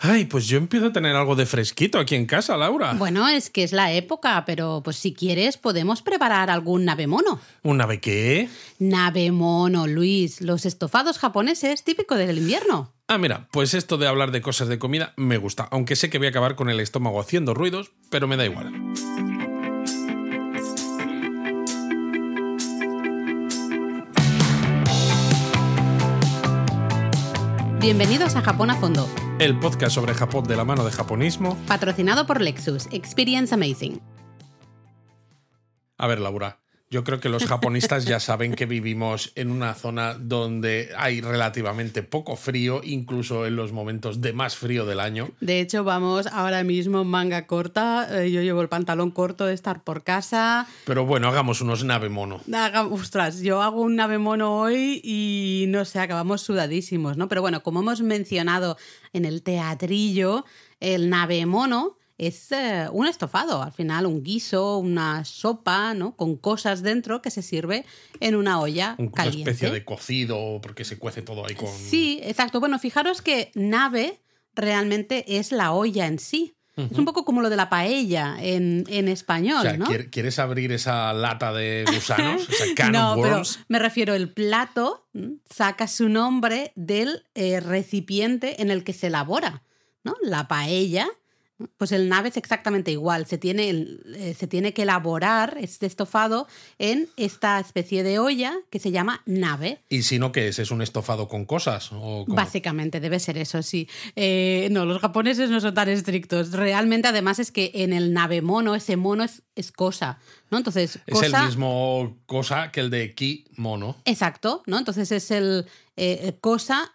Ay, pues yo empiezo a tener algo de fresquito aquí en casa, Laura. Bueno, es que es la época, pero pues si quieres podemos preparar algún nave mono. ¿Un nave qué? Nave mono, Luis, los estofados japoneses típico del invierno. Ah, mira, pues esto de hablar de cosas de comida me gusta, aunque sé que voy a acabar con el estómago haciendo ruidos, pero me da igual. Bienvenidos a Japón a Fondo, El podcast sobre Japón de la mano de japonismo. patrocinado por Lexus, Experience Amazing. A ver, Laura, yo creo que los japonistas ya saben que vivimos en una zona donde hay relativamente poco frío, incluso en los momentos de más frío del año. De hecho, vamos ahora mismo en manga corta. eh, Yo llevo el pantalón corto de estar por casa. Pero bueno, hagamos unos nave mono. Haga- ostras, yo hago un nave mono hoy y no sé, acabamos sudadísimos, ¿no? Pero bueno, como hemos mencionado en el teatrillo, el nave mono es eh, un estofado, al final un guiso, una sopa, ¿no? Con cosas dentro que se sirve en una olla Una caliente. especie de cocido, porque se cuece todo ahí con. Sí, exacto. Bueno, fijaros que nave realmente es la olla en sí. Es un poco como lo de la paella en, en español, O sea, ¿no? ¿quier- ¿quieres abrir esa lata de gusanos? Esa can no, of pero me refiero, el plato saca su nombre del eh, recipiente en el que se elabora, ¿no? La paella, pues el nave es exactamente igual, se tiene, el- eh, se tiene que elaborar este estofado en esta especie de olla que se llama nave. ¿Y si no, qué es? ¿Es un estofado con cosas? Básicamente debe ser eso, sí. Eh, no, los japoneses no son tan estrictos. Realmente, además, es que en el nave mono, ese mono es, es cosa, ¿no? Entonces, Es cosa... el mismo cosa que el de ki mono. Exacto, ¿no? Entonces es el eh, cosa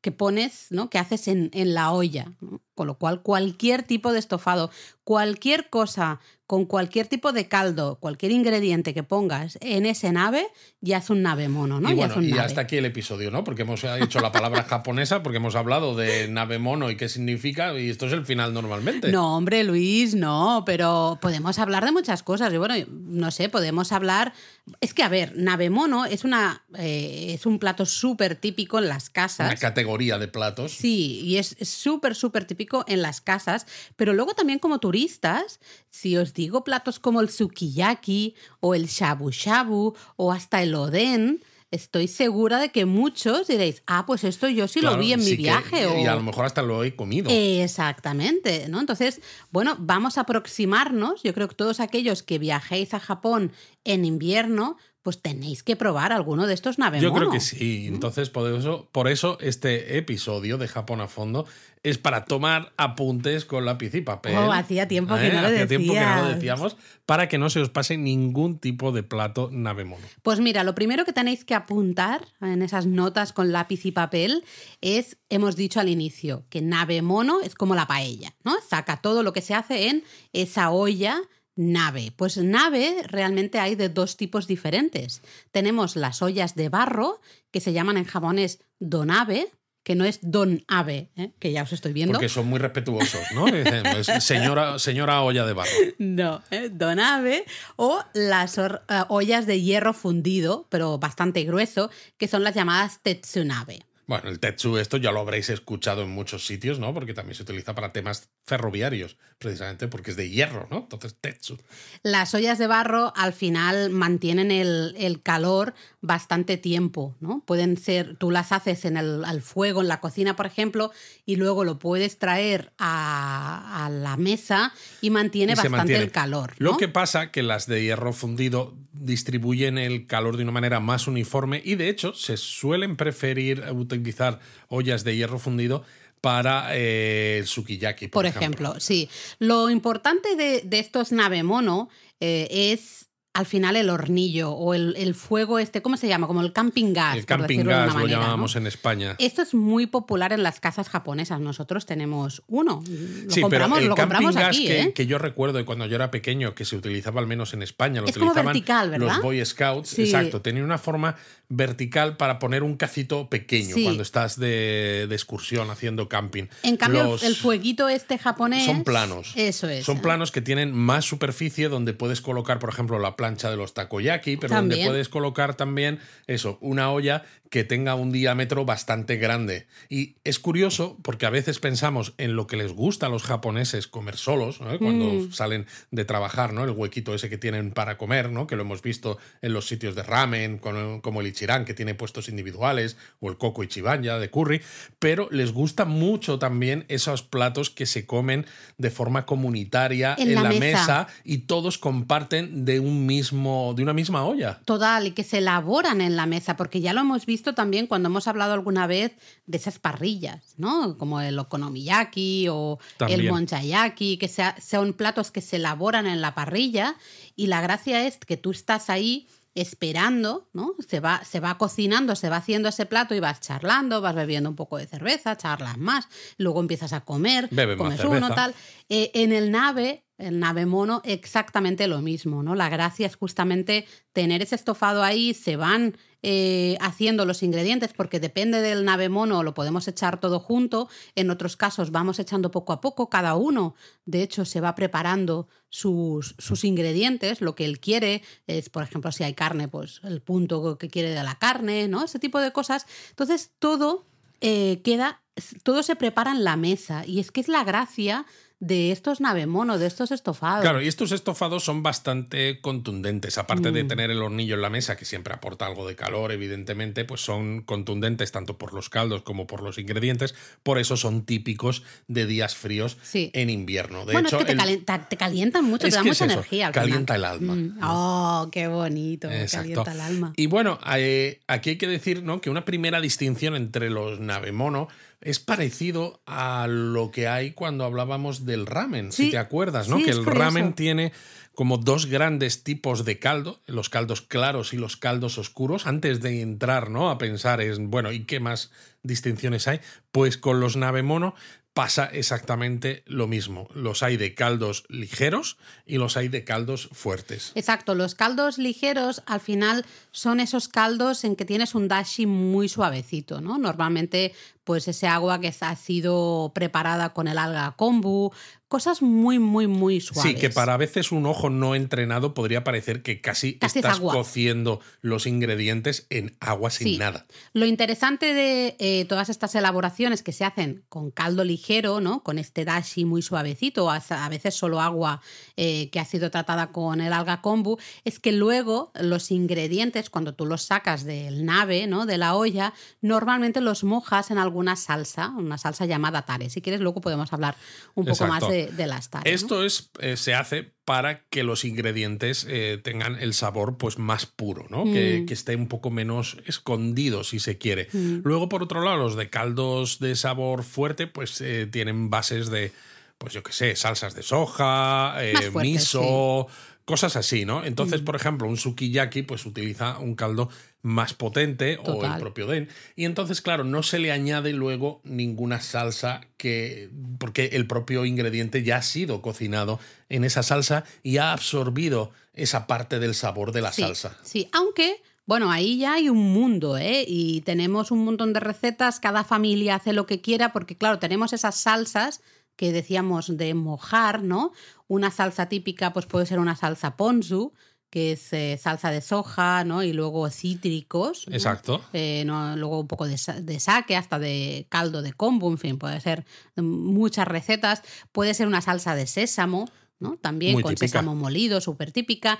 que pones, ¿no? Que haces en, en la olla. ¿no? Con lo cual, cualquier tipo de estofado, cualquier cosa con cualquier tipo de caldo, cualquier ingrediente que pongas en ese nave, ya es un nave mono, ¿no? y ya bueno, es un y nave. hasta aquí el episodio, ¿no? Porque hemos hecho la palabra japonesa, porque hemos hablado de nave mono y qué significa, y esto es el final normalmente. No, hombre, Luis, no, pero podemos hablar de muchas cosas. Y bueno, no sé, podemos hablar. Es que, a ver, nave mono es, una, eh, es un plato súper típico en las casas. Una categoría de platos. Sí, y es es súper, súper típico en las casas, pero luego también como turistas, si os digo platos como el sukiyaki o el shabu shabu o hasta el oden, estoy segura de que muchos diréis, ah, pues esto yo sí Claro, lo vi en sí mi que- viaje. Y o... a lo mejor hasta lo he comido. Exactamente, ¿no? Entonces, bueno, vamos a aproximarnos. Yo creo que todos aquellos que viajéis a Japón en invierno, pues tenéis que probar alguno de estos nave Yo creo que sí. Entonces, por eso, por eso este episodio de Japón a fondo es para tomar apuntes con lápiz y papel. Oh, hacía tiempo que no lo Hacía tiempo que no lo decíamos para que no se os pase ningún tipo de plato nave mono. Pues mira, lo primero que tenéis que apuntar en esas notas con lápiz y papel es, hemos dicho al inicio, que nave mono es como la paella, ¿no? Saca todo lo que se hace en esa olla nave. Pues nave realmente hay de dos tipos diferentes. Tenemos las ollas de barro, que se llaman en japonés donabe, que no es don ave, ¿eh? que ya os estoy viendo. Porque son muy respetuosos, ¿no? Pues, señora, señora olla de barro. No, ¿eh? donabe o las eh, ollas de hierro fundido, pero bastante grueso, que son las llamadas tetsunabe. Bueno, el tetsu, esto ya lo habréis escuchado en muchos sitios, ¿no? Porque también se utiliza para temas ferroviarios, precisamente porque es de hierro, ¿no? Entonces, tetsu. Las ollas de barro al final mantienen el, el calor bastante tiempo, ¿no? Pueden ser, tú las haces en el, al fuego, en la cocina, por ejemplo, y luego lo puedes traer a, a la mesa y mantiene Y bastante mantiene. el calor. Lo que pasa que las de hierro fundido distribuyen el calor de una manera más uniforme y de hecho se suelen preferir utilizar ollas de hierro fundido para eh, el sukiyaki, por, Por ejemplo, sí. Lo importante de, de estos nave mono eh, es al final el hornillo o el, el fuego este, ¿cómo se llama? Como el camping gas. El por camping de gas lo manera, llamábamos ¿no? en España. Esto es muy popular en las casas japonesas. Nosotros tenemos uno. Lo Sí, compramos, pero el lo camping gas aquí, que, ¿eh? que yo recuerdo de cuando yo era pequeño, que se utilizaba al menos en España, lo Es como utilizaban los Boy Scouts. Sí. Exacto, tenía una forma vertical para poner un cacito pequeño Sí. cuando estás de, de excursión haciendo camping. En cambio, Los- el fueguito este japonés. son planos. Eso es. Son planos que tienen más superficie donde puedes colocar, por ejemplo, la plancha de los takoyaki, pero donde puedes colocar también eso, una olla que tenga un diámetro bastante grande. Y es curioso porque a veces pensamos en lo que les gusta a los japoneses comer solos, ¿no? cuando Mm. salen de trabajar, ¿no? El huequito ese que tienen para comer, ¿no? Que lo hemos visto en los sitios de ramen, como el Ichiran, que tiene puestos individuales, o el Coco Ichiban ya de curry, pero les gusta mucho también esos platos que se comen de forma comunitaria En en, la la, mesa. mesa. y todos comparten de un mismo, de una misma olla. Total, y que se elaboran en la mesa, porque ya lo hemos visto también cuando hemos hablado alguna vez de esas parrillas, ¿no? Como el okonomiyaki o el monchayaki, que sea- son platos que se elaboran en la parrilla y la gracia es que tú estás ahí esperando, ¿no? Se va, se va cocinando, se va haciendo ese plato y vas charlando, vas bebiendo un poco de cerveza, charlas más, luego empiezas a comer, Bebe comes uno, tal. Eh, en el nave, el nave mono, exactamente lo mismo, ¿no? La gracia es justamente tener ese estofado ahí, se van eh, haciendo los ingredientes, porque depende del nave mono, lo podemos echar todo junto, en otros casos vamos echando poco a poco, cada uno, de hecho, se va preparando sus, sus ingredientes, lo que él quiere, es, por ejemplo, si hay carne, pues el punto que quiere de la carne, ¿no? Ese tipo de cosas. Entonces, todo eh, queda, todo se prepara en la mesa, y es que es la gracia de estos navemono, de estos estofados. Claro, y estos estofados son bastante contundentes. Aparte de Mm. tener el hornillo en la mesa, que siempre aporta algo de calor, evidentemente, pues son contundentes tanto por los caldos como por los ingredientes. Por eso son típicos de días fríos Sí. en invierno. De bueno, hecho, es que te, el- calienta- te calientan mucho, Es te da que mucha es energía. al calienta final. el alma. Mm. Oh, qué bonito, Exacto. calienta el alma. Y bueno, eh, aquí hay que decir ¿no? que una primera distinción entre los navemono es parecido a lo que hay cuando hablábamos del ramen, Sí, si te acuerdas, ¿no? sí, que el ramen tiene como dos grandes tipos de caldo, los caldos claros y los caldos oscuros, antes de entrar ¿no? a pensar en, bueno, ¿y qué más distinciones hay? Pues con los navemono pasa exactamente lo mismo. Los hay de caldos ligeros y los hay de caldos fuertes. Exacto, los caldos ligeros al final son esos caldos en que tienes un dashi muy suavecito, ¿no? Normalmente, pues ese agua que ha sido preparada con el alga kombu, cosas muy, muy, muy suaves. Sí, que para a veces un ojo no entrenado podría parecer que casi, Casi es estás cociendo los ingredientes en agua sin Sí. nada. Lo interesante de eh, todas estas elaboraciones que se hacen con caldo ligero, ¿no? Con este dashi muy suavecito, a, a veces solo agua eh, que ha sido tratada con el alga kombu, es que luego los ingredientes, cuando tú los sacas del nave, ¿no? De la olla, normalmente los mojas en alguna salsa, una salsa llamada tare. Si quieres, luego podemos hablar un poco Exacto. más de, de las tare. ¿no? Esto es, eh, se hace para que los ingredientes eh, tengan el sabor pues, más puro, ¿no? Que, Mm. que esté un poco menos escondido, si se quiere. Mm. Luego, por otro lado, los de caldos de sabor fuerte, pues eh, tienen bases de, pues yo qué sé, salsas de soja, miso, cosas así, ¿no? Entonces, Mm. por ejemplo, un sukiyaki, pues utiliza un caldo más potente o el propio den. Y entonces, claro, no se le añade luego ninguna salsa que. porque el propio ingrediente ya ha sido cocinado en esa salsa y ha absorbido esa parte del sabor de la Sí, salsa. Sí, aunque, bueno, ahí ya hay un mundo, ¿eh? Y tenemos un montón de recetas, cada familia hace lo que quiera, porque claro, tenemos esas salsas que decíamos de mojar, ¿no? Una salsa típica, pues puede ser una salsa ponzu, que es eh, salsa de soja, ¿no? Y luego cítricos. ¿no? Exacto. Eh, no, luego un poco de, de sake, hasta de caldo de kombu, en fin, puede ser muchas recetas. Puede ser una salsa de sésamo, ¿no? También Muy con típica. sésamo molido, súper típica.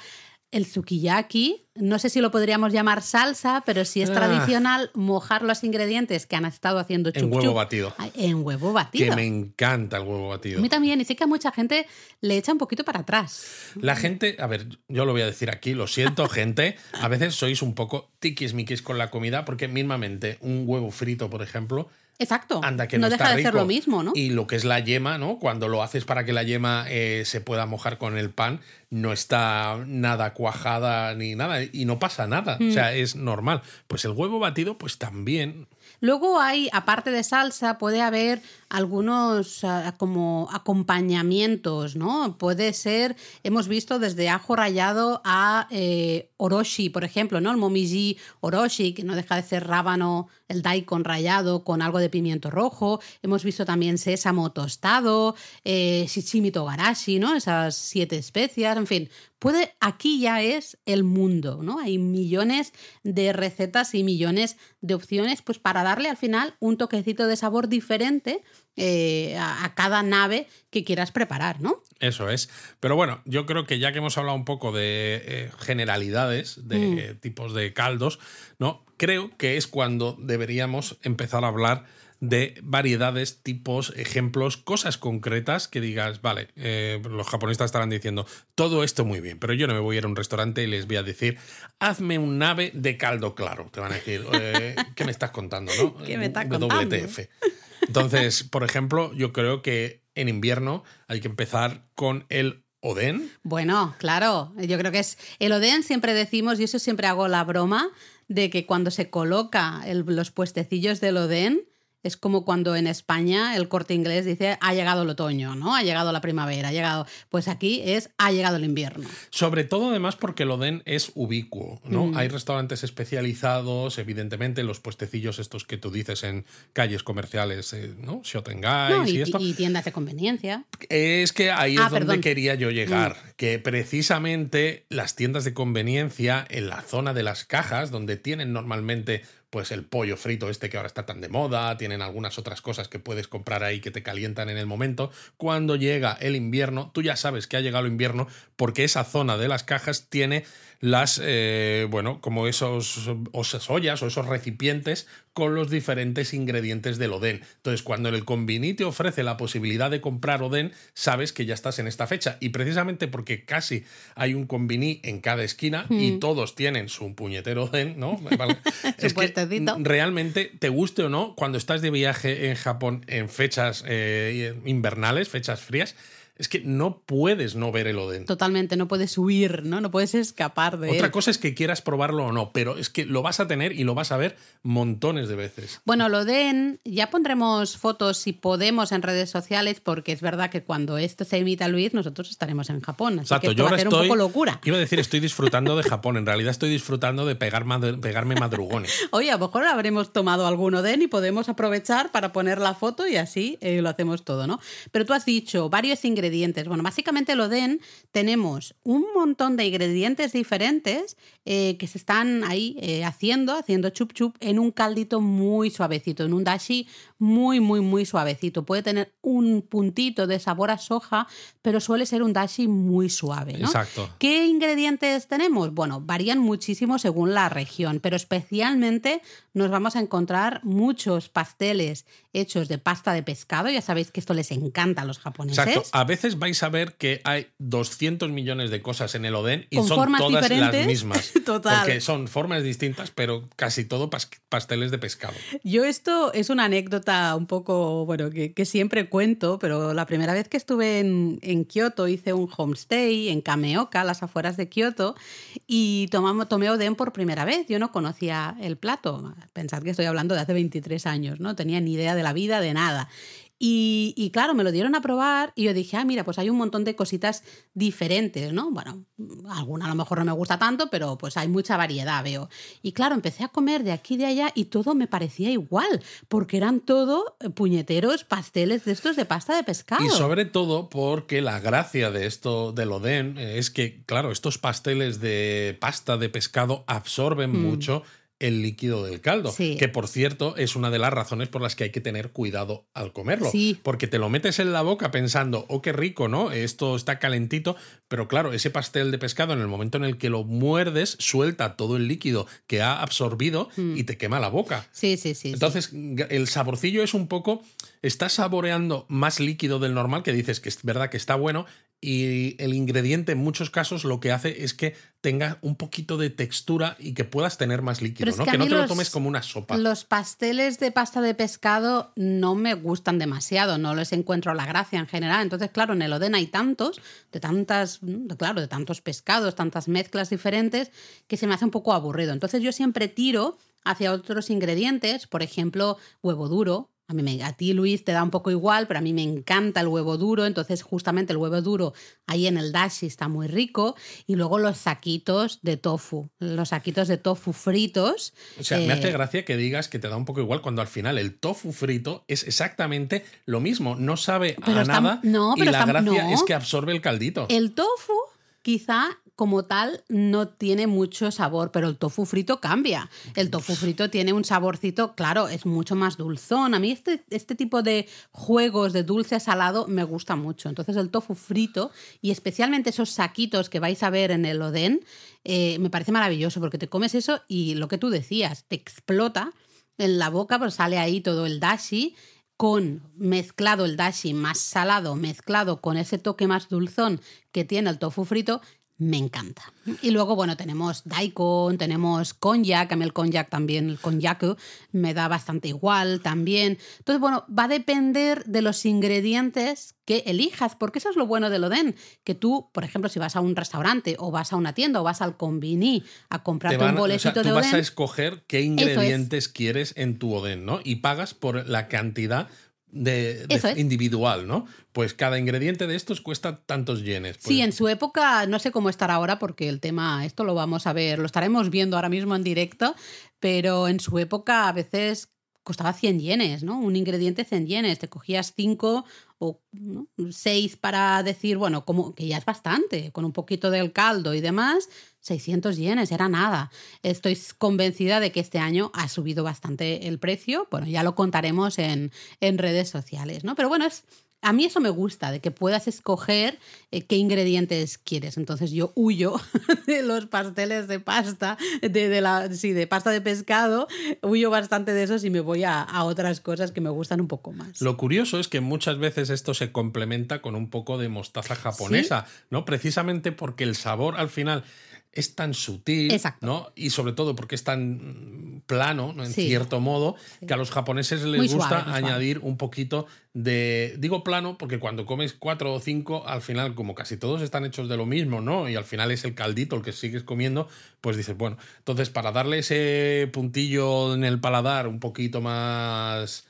El sukiyaki, no sé si lo podríamos llamar salsa, pero si es Ah. tradicional mojar los ingredientes que han estado haciendo En chup huevo chup batido. En huevo Que batido. me encanta el huevo batido. A mí también, y sé que a mucha gente le echa un poquito para atrás. La gente, a ver, yo lo voy a decir aquí, lo siento, gente. A veces sois un poco tiquismiquis con la comida, porque mismamente un huevo frito, por ejemplo, Exacto. anda que no, deja está de ser lo mismo, ¿no? Y lo que es la yema, ¿no? Cuando lo haces para que la yema eh, se pueda mojar con el pan, no está nada cuajada ni nada, y no pasa nada. Mm. O sea, es normal. Pues el huevo batido, pues también. Luego hay, aparte de salsa, puede haber algunos ah, como acompañamientos, ¿no? Puede ser, hemos visto desde ajo rallado a eh, oroshi, por ejemplo, ¿no? El momiji oroshi, que no deja de ser rábano, el daikon rallado con algo de pimiento rojo. Hemos visto también sésamo tostado, eh, shichimi togarashi, ¿no? Esas siete especias, en fin. Puede, aquí ya es el mundo, ¿no? Hay millones de recetas y millones de opciones, pues para darle al final un toquecito de sabor diferente eh, a, cada nave que quieras preparar, ¿no? Eso es. Pero bueno, yo creo que ya que hemos hablado un poco de eh, generalidades, de mm. tipos de caldos, ¿no? Creo que es cuando deberíamos empezar a hablar de variedades, tipos, ejemplos, cosas concretas que digas, vale, eh, los japoneses estarán diciendo, todo esto muy bien, pero yo no me voy a ir a un restaurante y les voy a decir, hazme un nave de caldo claro. Te van a decir, ¿qué me estás contando? ¿no? ¿Qué me estás contando? WTF. Entonces, por ejemplo, yo creo que en invierno hay que empezar con el Oden. Bueno, claro, yo creo que es el Oden siempre decimos, y eso siempre hago la broma, de que cuando se coloca los puestecillos del Oden, es como cuando en España el corte inglés dice ha llegado el otoño, ¿no? Ha llegado la primavera, ha llegado. Pues aquí es ha llegado el invierno. Sobre todo, además, porque el Oden es ubicuo, ¿no? Mm. Hay restaurantes especializados, evidentemente, los puestecillos estos que tú dices en calles comerciales, eh, ¿no? Shotengai y, y, esto. Y tiendas de conveniencia. Es que ahí es ah, donde quería yo llegar. Mm. Que precisamente las tiendas de conveniencia en la zona de las cajas, donde tienen normalmente pues el pollo frito este que ahora está tan de moda, tienen algunas otras cosas que puedes comprar ahí que te calientan en el momento. Cuando llega el invierno, tú ya sabes que ha llegado el invierno porque esa zona de las cajas tiene las, eh, bueno, como esos, esas ollas o esos recipientes con los diferentes ingredientes del Oden. Entonces, cuando el Convini te ofrece la posibilidad de comprar Oden, sabes que ya estás en esta fecha. Y precisamente porque casi hay un Convini en cada esquina y mm. todos tienen su puñetero Oden, ¿no? es que realmente, te guste o no, cuando estás de viaje en Japón en fechas eh, invernales, fechas frías, es que no puedes no ver el Oden. Totalmente, no puedes huir, ¿no? No puedes escapar de Otra cosa es que quieras probarlo o no, pero es que lo vas a tener y lo vas a ver montones de veces. Bueno, el Oden, ya pondremos fotos si podemos en redes sociales, porque es verdad que cuando esto se emita Luis, nosotros estaremos en Japón. Así Exacto, que yo va a ser un poco locura. Iba a decir, estoy disfrutando de Japón. En realidad estoy disfrutando de pegar pegarme madrugones. Oye, a lo mejor habremos tomado algún Oden y podemos aprovechar para poner la foto y así eh, lo hacemos todo, ¿no? Pero tú has dicho varios ingredientes ingredientes. Bueno, básicamente lo den, tenemos un montón de ingredientes diferentes eh, que se están ahí eh, haciendo, haciendo chup chup en un caldito muy suavecito, en un dashi muy, muy, muy suavecito. Puede tener un puntito de sabor a soja, pero suele ser un dashi muy suave. Exacto. ¿Qué ingredientes tenemos? Bueno, varían muchísimo según la región, pero especialmente nos vamos a encontrar muchos pasteles hechos de pasta de pescado. Ya sabéis que esto les encanta a los japoneses. Exacto. A veces vais a ver que hay 200 millones de cosas en el Oden y son todas las mismas. Total. Porque son formas distintas, pero casi todo pasteles de pescado. Yo esto es una anécdota un poco, bueno, que, siempre cuento, pero la primera vez que estuve en, Kioto hice un homestay en Kameoka, las afueras de Kioto, y tomamos, tomé Oden por primera vez. Yo no conocía el plato. Pensad que estoy hablando de hace 23 años, no tenía ni idea de la vida, de nada. Y, claro, me lo dieron a probar y yo dije, ah, mira, pues hay un montón de cositas diferentes, ¿no? Bueno, alguna a lo mejor no me gusta tanto, pero pues hay mucha variedad, veo. Y claro, empecé a comer de aquí y de allá y todo me parecía igual, porque eran todo puñeteros pasteles de estos de pasta de pescado. Y sobre todo porque la gracia de esto del Oden es que, claro, estos pasteles de pasta de pescado absorben mm. mucho el líquido del caldo. Que por cierto es una de las razones por las que hay que tener cuidado al comerlo. Porque te lo metes en la boca pensando, oh, qué rico, ¿no? Esto está calentito. Pero claro, ese pastel de pescado, en el momento en el que lo muerdes, suelta todo el líquido que ha absorbido mm. y te quema la boca. Sí, sí, sí. Entonces, el saborcillo es un poco. Estás saboreando más líquido del normal, que dices que es verdad que está bueno, y el ingrediente en muchos casos lo que hace es que tenga un poquito de textura y que puedas tener más líquido, ¿no? Que, no te lo tomes como una sopa. Los pasteles de pasta de pescado no me gustan demasiado, no les encuentro la gracia en general. Entonces, claro, en el Oden hay tantos, de tantas, claro, de tantos pescados, tantas mezclas diferentes, que se me hace un poco aburrido. Entonces yo siempre tiro hacia otros ingredientes, por ejemplo, huevo duro, a, mí me, a ti, Luis, te da un poco igual, pero a mí me encanta el huevo duro. Entonces, justamente el huevo duro ahí en el dashi está muy rico. Y luego los saquitos de tofu, los saquitos de tofu fritos. O sea, me hace eh, gracia que digas que te da un poco igual cuando al final el tofu frito es exactamente lo mismo. No sabe a nada. No, pero y la gracia es que absorbe el caldito. El tofu quizá como tal no tiene mucho sabor, pero el tofu frito cambia. El tofu frito tiene un saborcito, claro, es mucho más dulzón. A mí este, este tipo de juegos de dulce salado me gusta mucho. Entonces el tofu frito y especialmente esos saquitos que vais a ver en el Oden, eh, me parece maravilloso porque te comes eso y lo que tú decías, te explota en la boca, pues sale ahí todo el dashi con mezclado el dashi más salado, mezclado con ese toque más dulzón que tiene el tofu frito me encanta. Y luego, bueno, tenemos daikon, tenemos konjac, a mí el konjac también, el konjac me da bastante igual también. Entonces, bueno, va a depender de los ingredientes que elijas, porque eso es lo bueno del Oden, que tú, por ejemplo, si vas a un restaurante o vas a una tienda o vas al convini a comprarte un boletito de Oden... vas a escoger qué ingredientes quieres en tu Oden, ¿no? Y pagas por la cantidad de, individual, ¿no? Pues cada ingrediente de estos cuesta tantos yenes. Sí, en su época, no sé cómo estará ahora, porque el tema, esto lo vamos a ver, lo estaremos viendo ahora mismo en directo, pero en su época a veces costaba 100 yenes, ¿no? Un ingrediente 100 yenes, te cogías 5 o 6 para decir, bueno, como que ya es bastante, con un poquito del caldo y demás, 600 yenes, era nada. Estoy convencida de que este año ha subido bastante el precio, bueno, ya lo contaremos en, en redes sociales, ¿no? Pero bueno, es a mí eso me gusta, de que puedas escoger eh, qué ingredientes quieres. Entonces yo huyo de los pasteles de pasta, de, la, sí, de pasta de pescado, huyo bastante de esos y me voy a, otras cosas que me gustan un poco más. Lo curioso es que muchas veces esto se complementa con un poco de mostaza japonesa, ¿no? Precisamente porque el sabor al final es tan sutil, ¿no? Y sobre todo porque es tan plano, en cierto modo, que a los japoneses les gusta añadir un poquito de. Digo plano porque cuando comes cuatro o cinco, al final, como casi todos están hechos de lo mismo, ¿no? Y al final es el caldito el que sigues comiendo, pues dices, bueno, entonces para darle ese puntillo en el paladar un poquito más.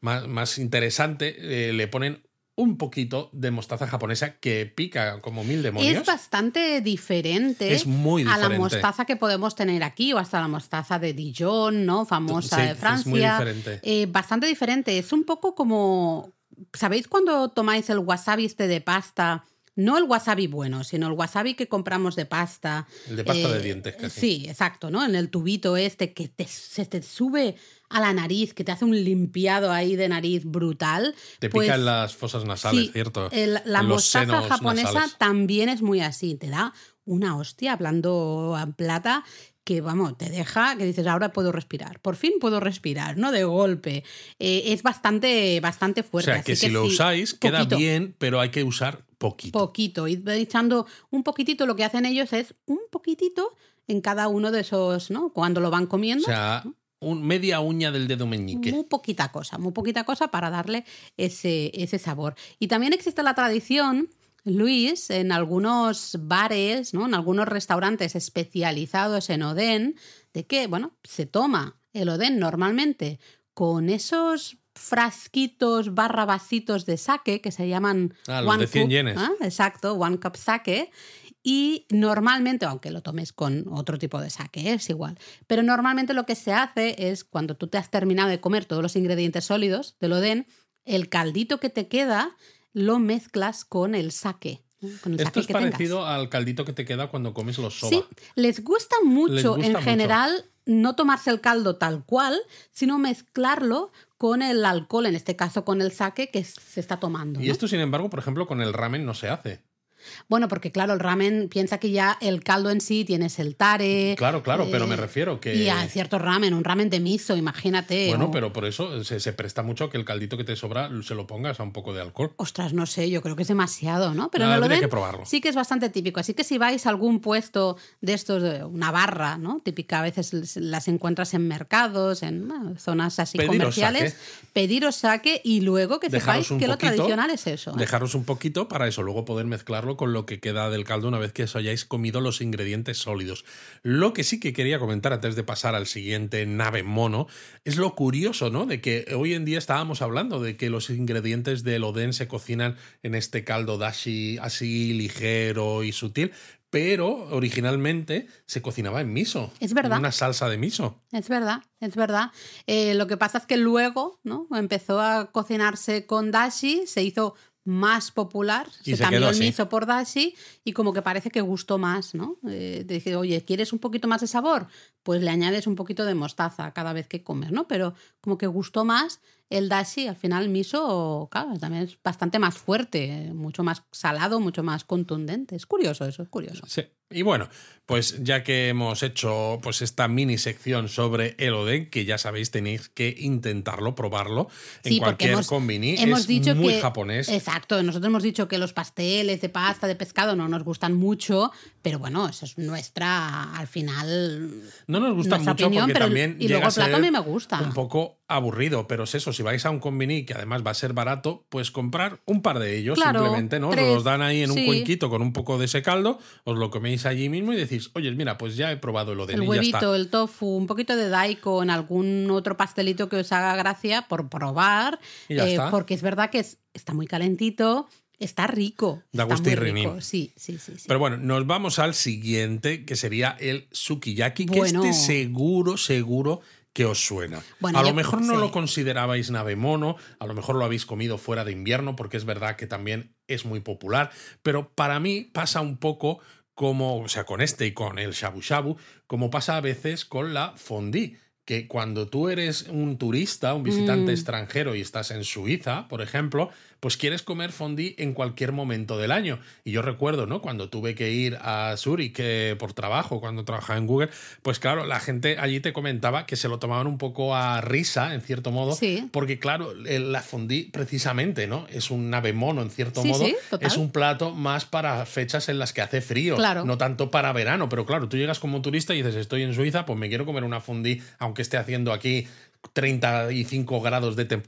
Más, interesante, eh, le ponen un poquito de mostaza japonesa que pica como mil demonios. Es bastante diferente, es muy diferente. a la mostaza que podemos tener aquí o hasta la mostaza de Dijon, ¿no? Famosa de Francia. Es muy diferente. Eh, bastante diferente. Es un poco como. ¿Sabéis cuando tomáis el wasabi este de pasta? No el wasabi bueno, sino el wasabi que compramos de pasta. El de pasta de eh, dientes, casi. Sí, exacto, ¿no? En el tubito este que se te sube a la nariz, que te hace un limpiado ahí de nariz brutal. Te pues, pican las fosas nasales, ¿cierto? la mostaza japonesa también es muy así, te da una hostia, hablando en plata, que vamos, te deja, que dices, ahora puedo respirar, por fin puedo respirar, ¿no? De golpe. Eh, es bastante, bastante fuerte. O sea, que si lo usáis, queda bien, pero hay que usar poquito. Poquito, ir echando un poquitito, lo que hacen ellos es un poquitito en cada uno de esos, ¿no? Cuando lo van comiendo. O sea, media uña del dedo meñique. Muy poquita cosa, muy poquita cosa para darle ese, ese sabor. Y también existe la tradición, Luis, en algunos bares, ¿no? en algunos restaurantes especializados en Oden, de que, bueno, se toma el Oden normalmente con esos frasquitos barra vasitos de sake que se llaman ah, los de 100 yenes. ¿ah? exacto, one cup sake y normalmente, aunque lo tomes con otro tipo de saque, es igual, pero normalmente lo que se hace es cuando tú te has terminado de comer todos los ingredientes sólidos del Oden, el caldito que te queda lo mezclas con el saque. Esto es parecido al caldito que te queda cuando comes los soba. Sí, les gusta mucho en general no tomarse el caldo tal cual, sino mezclarlo con el alcohol, en este caso con el sake que se está tomando. Y esto, sin embargo, por ejemplo, con el ramen no se hace. Bueno, porque claro, el ramen piensa que ya el caldo en sí tienes el tare. Claro, claro, pero me eh, refiero que. Y a cierto ramen, un ramen de miso, imagínate. Bueno, pero por eso se, presta mucho que el caldito que te sobra se lo pongas a un poco de alcohol. Ostras, no sé, yo creo que es demasiado, ¿no? Pero no, lo que probarlo. sí que es bastante típico. Así que si vais a algún puesto de estos, una barra, ¿no? Típica, a veces las encuentras en mercados, en zonas así comerciales. Pediros saque y luego que sepáis que lo tradicional es eso. ¿eh? Dejaros un poquito para eso, luego poder mezclarlo con lo que queda del caldo una vez que os hayáis comido los ingredientes sólidos. Lo que sí que quería comentar antes de pasar al siguiente nave mono es lo curioso, ¿no? De que hoy en día estábamos hablando de que los ingredientes del oden se cocinan en este caldo dashi así ligero y sutil, pero originalmente se cocinaba en miso. Es verdad. En una salsa de miso. Es verdad, es verdad. Eh, lo que pasa es que luego ¿no? empezó a cocinarse con dashi, se hizo más popular, Y se, se cambió el miso por dashi y como que parece que gustó más, ¿no? Eh, dije, oye, ¿quieres un poquito más de sabor? Pues le añades un poquito de mostaza cada vez que comes, ¿no? Pero como que gustó más el dashi, al final miso, claro, también es bastante más fuerte, mucho más salado, mucho más contundente. Es curioso eso, es curioso. Sí. Y bueno, pues ya que hemos hecho pues esta mini sección sobre el oden, que ya sabéis tenéis que intentarlo, probarlo en Sí, cualquier hemos- combini, hemos es dicho muy que- japonés. Exacto, nosotros hemos dicho que los pasteles de pasta, de pescado no nos gustan mucho, pero bueno, eso es nuestra, al final, No nos gusta mucho opinión, porque pero también y luego el plato a mí me gusta. un poco aburrido, pero es eso, si vais a un combini que además va a ser barato, pues comprar un par de ellos Claro, simplemente, ¿no? tres, Os los dan ahí en un cuenquito con un poco de ese caldo, os lo coméis allí mismo y decís, oye, mira, pues ya he probado el oden el y ya está. huevito, el tofu, un poquito de daiko en algún otro pastelito que os haga gracia por probar, Y eh, porque es verdad que es- está muy calentito, está rico. Da muy gustirrinín. rico. Sí, sí, sí. sí. Pero bueno, nos vamos al siguiente, que sería el sukiyaki, que este seguro, seguro que os suena. Bueno, a lo yo- mejor no sí. lo considerabais nave mono, a lo mejor lo habéis comido fuera de invierno, porque es verdad que también es muy popular, pero para mí pasa un poco como, o sea, con este y con el shabu shabu, como pasa a veces con la fondue que cuando tú eres un turista, un visitante Mm. extranjero y estás en Suiza, por ejemplo, pues quieres comer fondue en cualquier momento del año. Y yo recuerdo, ¿no? Cuando tuve que ir a Zurich eh, por trabajo, cuando trabajaba en Google, pues claro, la gente allí te comentaba que se lo tomaban un poco a risa, en cierto modo, Sí. porque claro, la fondue precisamente, ¿no? Es un nave mono, en cierto Sí, modo. sí, total. es un plato más para fechas en las que hace frío, Claro. no tanto para verano, pero claro, tú llegas como turista y dices, estoy en Suiza, pues me quiero comer una fondue, aunque esté haciendo aquí 35 grados de,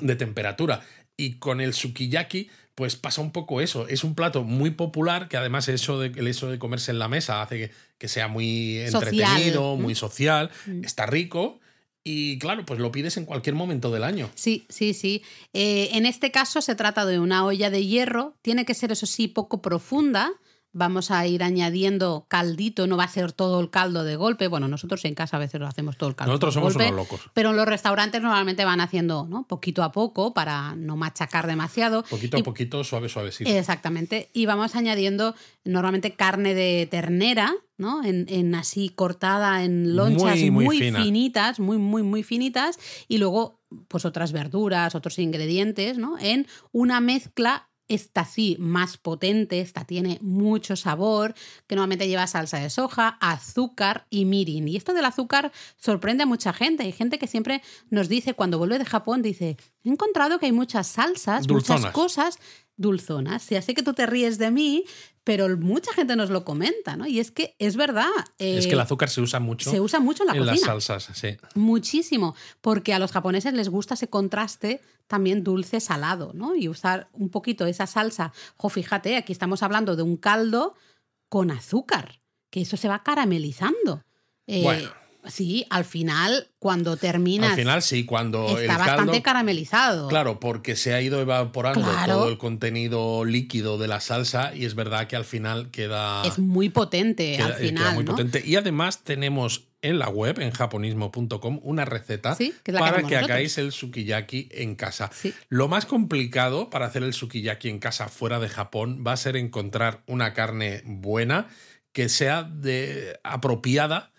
de temperatura. Y con el sukiyaki, pues pasa un poco eso. Es un plato muy popular que además eso de, el hecho de comerse en la mesa hace que, que sea muy entretenido, ¿no? muy social, Mm. está rico. Y claro, pues lo pides en cualquier momento del año. Sí, sí, sí. Eh, en este caso se trata de una olla de hierro. Tiene que ser, eso sí, poco profunda. Vamos a ir añadiendo caldito, no va a ser todo el caldo de golpe. Bueno, nosotros en casa a veces lo hacemos todo el caldo. Nosotros de somos golpe, unos locos. Pero en los restaurantes normalmente van haciendo ¿no? poquito a poco para no machacar demasiado. Poquito Y- a poquito, suave, suavecito. Exactamente. Y vamos añadiendo normalmente carne de ternera, ¿no? En, en así cortada en lonchas Muy, muy, muy fina. finitas, muy, muy, muy finitas. Y luego, pues otras verduras, otros ingredientes, ¿no? En una mezcla. Esta sí, más potente, esta tiene mucho sabor, que normalmente lleva salsa de soja, azúcar y mirin. Y esto del azúcar sorprende a mucha gente. Hay gente que siempre nos dice, cuando vuelve de Japón, dice, he encontrado que hay muchas salsas, muchas cosas dulzonas. Ya sé que tú te ríes de mí, pero mucha gente nos lo comenta, ¿no? Y es que es verdad. es eh, que el azúcar se usa mucho se usa mucho en la en las cocina. salsas, sí. Muchísimo, porque a los japoneses les gusta ese contraste también dulce-salado, ¿no? Y usar un poquito esa salsa. Jo, fíjate, aquí estamos hablando de un caldo con azúcar, que eso se va caramelizando. Eh, Bueno. Sí, al final, cuando terminas, Al final sí, cuando el está bastante caldo... caramelizado. Claro, porque se ha ido evaporando Claro. todo el contenido líquido de la salsa y es verdad que al final queda, Es muy potente queda- al eh, queda final, muy ¿no? potente. Y además tenemos en la web, en japonismo.com, una receta Sí, que es la que para que hagáis el sukiyaki en casa. Sí. Lo más complicado para hacer el sukiyaki en casa fuera de Japón va a ser encontrar una carne buena que sea de, apropiada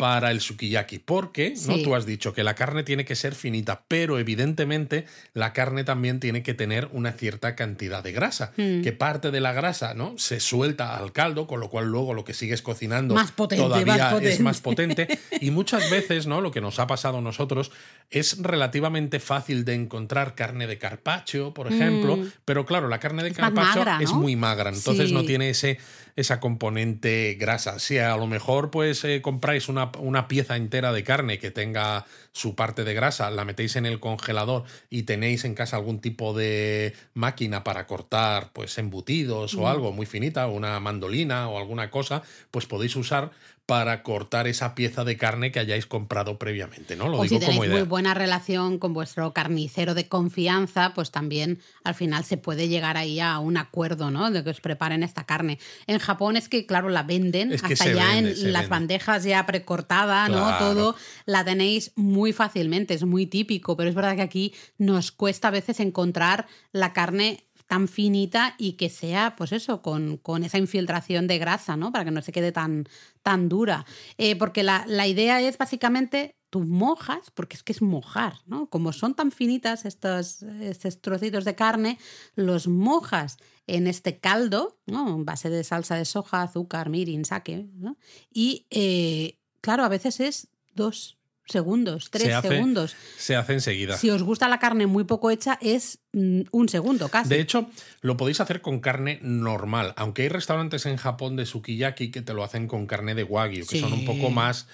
para el sukiyaki, porque ¿no? Tú has dicho que la carne tiene que ser finita, pero evidentemente la carne también tiene que tener una cierta cantidad de grasa, Mm. que parte de la grasa ¿no? se suelta al caldo, con lo cual luego lo que sigues cocinando Más potente, todavía más potente. es más potente. Y muchas veces, ¿no? Lo que nos ha pasado a nosotros es relativamente fácil de encontrar carne de carpaccio, por ejemplo, Mm. pero claro, la carne de Es carpaccio magra, es muy magra, entonces Sí. no tiene ese, esa componente grasa. Si a lo mejor pues eh, compráis una una, una, pieza entera de carne que tenga su parte de grasa, la metéis en el congelador y tenéis en casa algún tipo de máquina para cortar pues embutidos o algo muy finita, una mandolina o alguna cosa, pues podéis usar para cortar esa pieza de carne que hayáis comprado previamente, ¿no? Lo o digo si tenéis muy buena relación con vuestro carnicero de confianza, pues también al final se puede llegar ahí a un acuerdo, ¿no? De que os preparen esta carne. En Japón es que, claro, la venden hasta ya en las bandejas ya precortada, ¿no? Todo la tenéis muy fácilmente, es muy típico, pero es verdad que aquí nos cuesta a veces encontrar la carne tan finita y que sea, pues eso, con, con, esa infiltración de grasa, ¿no? Para que no se quede tan, tan dura. Eh, porque la, la, idea es básicamente, tú mojas, porque es que es mojar, ¿no? Como son tan finitas estos, estos trocitos de carne, los mojas en este caldo, ¿no? En base de salsa de soja, azúcar, mirin, sake, ¿no? Y, eh, claro, a veces es dos, segundos, tres segundos. Se hace enseguida. Si os gusta la carne muy poco hecha, es mm, un segundo casi. De hecho, lo podéis hacer con carne normal, aunque hay restaurantes en Japón de sukiyaki que te lo hacen con carne de wagyu, que son un poco más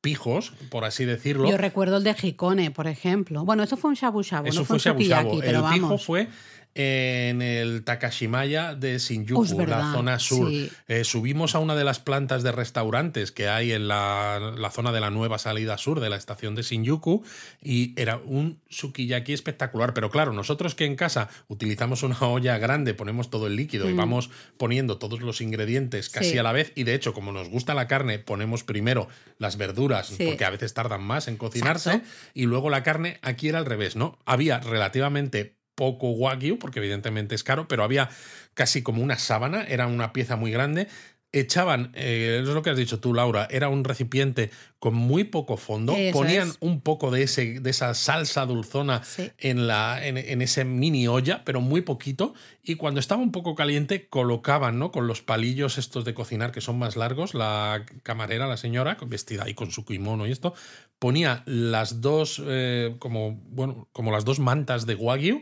pijos, por así decirlo. Yo recuerdo el de Hikone, por ejemplo. Bueno, eso fue un shabu shabu, eso no fue, un shabu shabu. el pijo fue en el Takashimaya de Shinjuku, la zona sur. Eh, subimos a una de las plantas de restaurantes que hay en la, zona de la nueva salida sur de la estación de Shinjuku y era un sukiyaki espectacular. Pero claro, nosotros que en casa utilizamos una olla grande, ponemos todo el líquido y mm. vamos poniendo todos los ingredientes casi a la vez y de hecho, como nos gusta la carne, ponemos primero las verduras porque a veces tardan más en cocinarse y luego la carne, aquí era al revés, ¿no? Había relativamente poco wagyu, porque evidentemente es caro, pero había casi como una sábana, era una pieza muy grande. Echaban, eh, es lo que has dicho tú, Laura, era un recipiente con muy poco fondo, ponían un poco de, ese, de esa salsa dulzona en, la, en, ese mini olla, pero muy poquito, y cuando estaba un poco caliente colocaban, ¿no? Con los palillos estos de cocinar que son más largos, la camarera, la señora, vestida ahí con su kimono y esto, ponía las dos, eh, como, bueno, como las dos mantas de wagyu,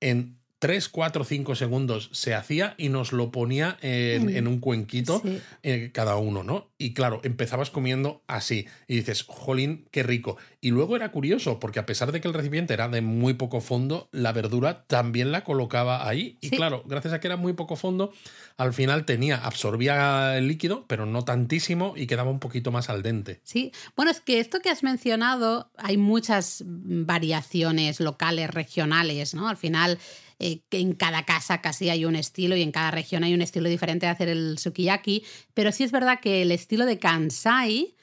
en 3, 4, 5 segundos se hacía y nos lo ponía en, un cuenquito eh, cada uno, ¿no? Y claro, empezabas comiendo así y dices, jolín, qué rico. Y luego era curioso porque a pesar de que el recipiente era de muy poco fondo, la verdura también la colocaba ahí. Y claro, gracias a que era muy poco fondo, al final tenía, absorbía el líquido, pero no tantísimo y quedaba un poquito más al dente. Sí, bueno, es que esto que has mencionado, hay muchas variaciones locales, regionales, ¿no? Al final eh, en cada casa casi hay un estilo y en cada región hay un estilo diferente de hacer el sukiyaki, pero sí es verdad que el estilo de Kansai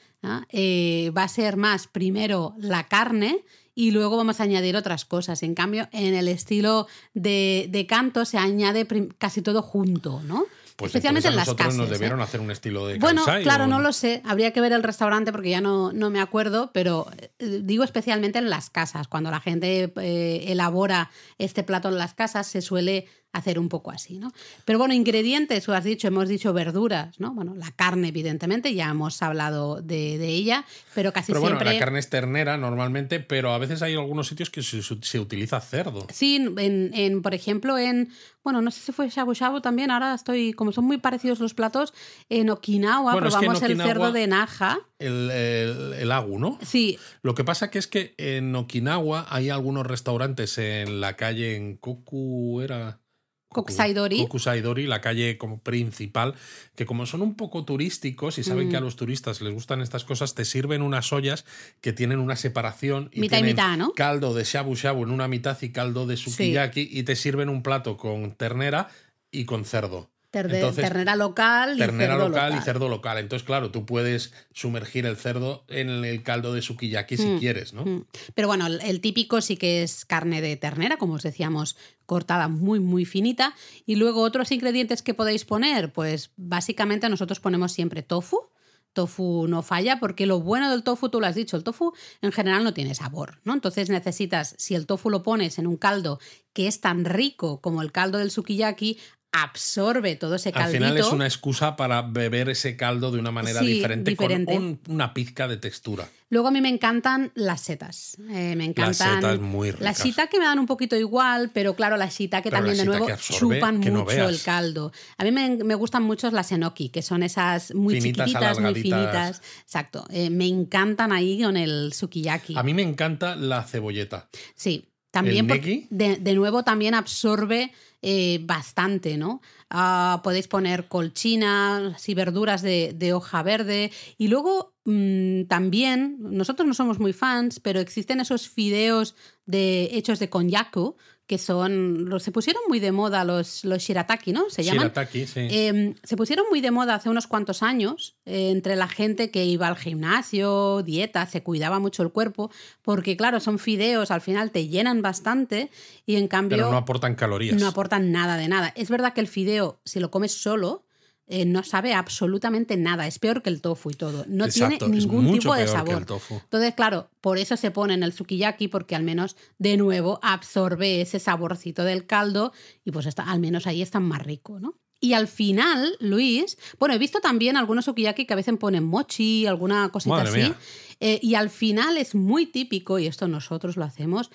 eh, va a ser más primero la carne y luego vamos a añadir otras cosas. En cambio, en el estilo de, de canto se añade casi todo junto, ¿no? Pues especialmente en las casas. nos debieron hacer un estilo de Bueno, claro, no lo sé. Habría que ver el restaurante porque ya no, no me acuerdo, pero eh, digo especialmente en las casas. Cuando la gente eh, elabora este plato en las casas, se suele hacer un poco así, ¿no? Pero bueno, ingredientes, tú has dicho, hemos dicho verduras, ¿no? Bueno, la carne, evidentemente, ya hemos hablado de, ella, pero casi pero siempre... Bueno, la carne es ternera normalmente, pero a veces hay algunos sitios que se, utiliza cerdo. Sí, en, por ejemplo, en... Bueno, no sé si fue shabu shabu también, ahora estoy... Como son muy parecidos los platos, en Okinawa probamos el cerdo de Naja. El, el, agu, ¿no? Sí. Lo que pasa que es que en Okinawa hay algunos restaurantes en la calle en Koku, era... Kokusaidori. Kokusaidori, la calle como principal, que como son un poco turísticos y saben que a mm. los turistas les gustan estas cosas, te sirven unas ollas que tienen una separación. Y mitad y mitad, ¿no? Caldo de shabu shabu en una mitad y caldo de sukiyaki y te sirven un plato con ternera y con cerdo ternera local y ternera cerdo local, y cerdo local. Entonces, claro, tú puedes sumergir el cerdo en el caldo de sukiyaki si mm, quieres, ¿no? Mm. Pero bueno, el, típico sí que es carne de ternera, como os decíamos, cortada muy, muy finita. Y luego otros ingredientes que podéis poner, pues básicamente nosotros ponemos siempre tofu. Tofu no falla porque lo bueno del tofu, tú lo has dicho, el tofu en general no tiene sabor, ¿no? Entonces necesitas, si el tofu lo pones en un caldo que es tan rico como el caldo del sukiyaki, absorbe todo ese Al caldito. final es una excusa para beber ese caldo de una manera Sí, diferente, diferente. con un- una pizca de textura. Luego a mí me encantan las setas. Eh, me encantan. setas muy ricas. Las shiitake me dan un poquito igual, pero claro, las shiitake Pero también de nuevo absorbe chupan que no mucho el caldo. A mí me, me gustan mucho las enoki, que son esas muy Finitas, chiquititas, muy finitas. Exacto. Eh, me encantan ahí con el sukiyaki. A mí me encanta la cebolleta. Sí, también de, de nuevo también absorbe eh, bastante, ¿no? Ah, podéis poner colchinas y verduras de, de hoja verde. Y luego mm, también, nosotros no somos muy fans, pero existen esos fideos de, hechos de konyaku, que son, se pusieron muy de moda los, los shirataki, ¿no? Se llaman. Shirataki, sí. Eh, se pusieron muy de moda hace unos cuantos años eh, entre la gente que iba al gimnasio, dieta, se cuidaba mucho el cuerpo, porque claro, son fideos, al final te llenan bastante y en cambio pero no aportan calorías. no aportan nada de nada. Es verdad que el fideo, si lo comes solo, eh, no sabe absolutamente nada, es peor que el tofu y todo, no Exacto, tiene ningún tipo de sabor. Entonces, claro, por eso se pone en el sukiyaki, porque al menos de nuevo absorbe ese saborcito del caldo y pues está, al menos ahí está más rico, ¿no? Y al final, Luis, bueno, he visto también algunos sukiyaki que a veces ponen mochi, alguna cosita Madre así. eh, y al final es muy típico, y esto nosotros lo hacemos,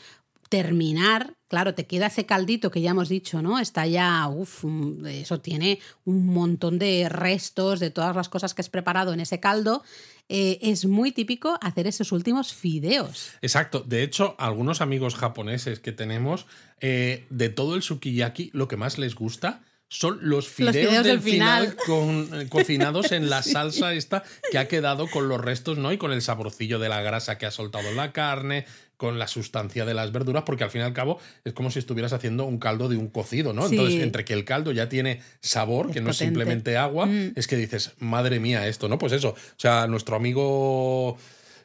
terminar, claro, te queda ese caldito que ya hemos dicho, ¿no? Está ya, uff, eso tiene un montón de restos de todas las cosas que has preparado en ese caldo. Eh, es muy típico hacer esos últimos fideos. Exacto. De hecho, algunos amigos japoneses que tenemos, eh, de todo el sukiyaki, lo que más les gusta son los fideos, fideos del del final, final. con- eh, cocinados en la salsa esta que ha quedado con los restos, ¿no? Y con el saborcillo de la grasa que ha soltado la carne, con la sustancia de las verduras, porque al fin y al cabo es como si estuvieras haciendo un caldo de un cocido, ¿no? Sí. Entonces, entre que el caldo ya tiene sabor, Es que no es simplemente agua, Mm. es que dices, madre mía, esto, ¿no? Pues eso. O sea, nuestro amigo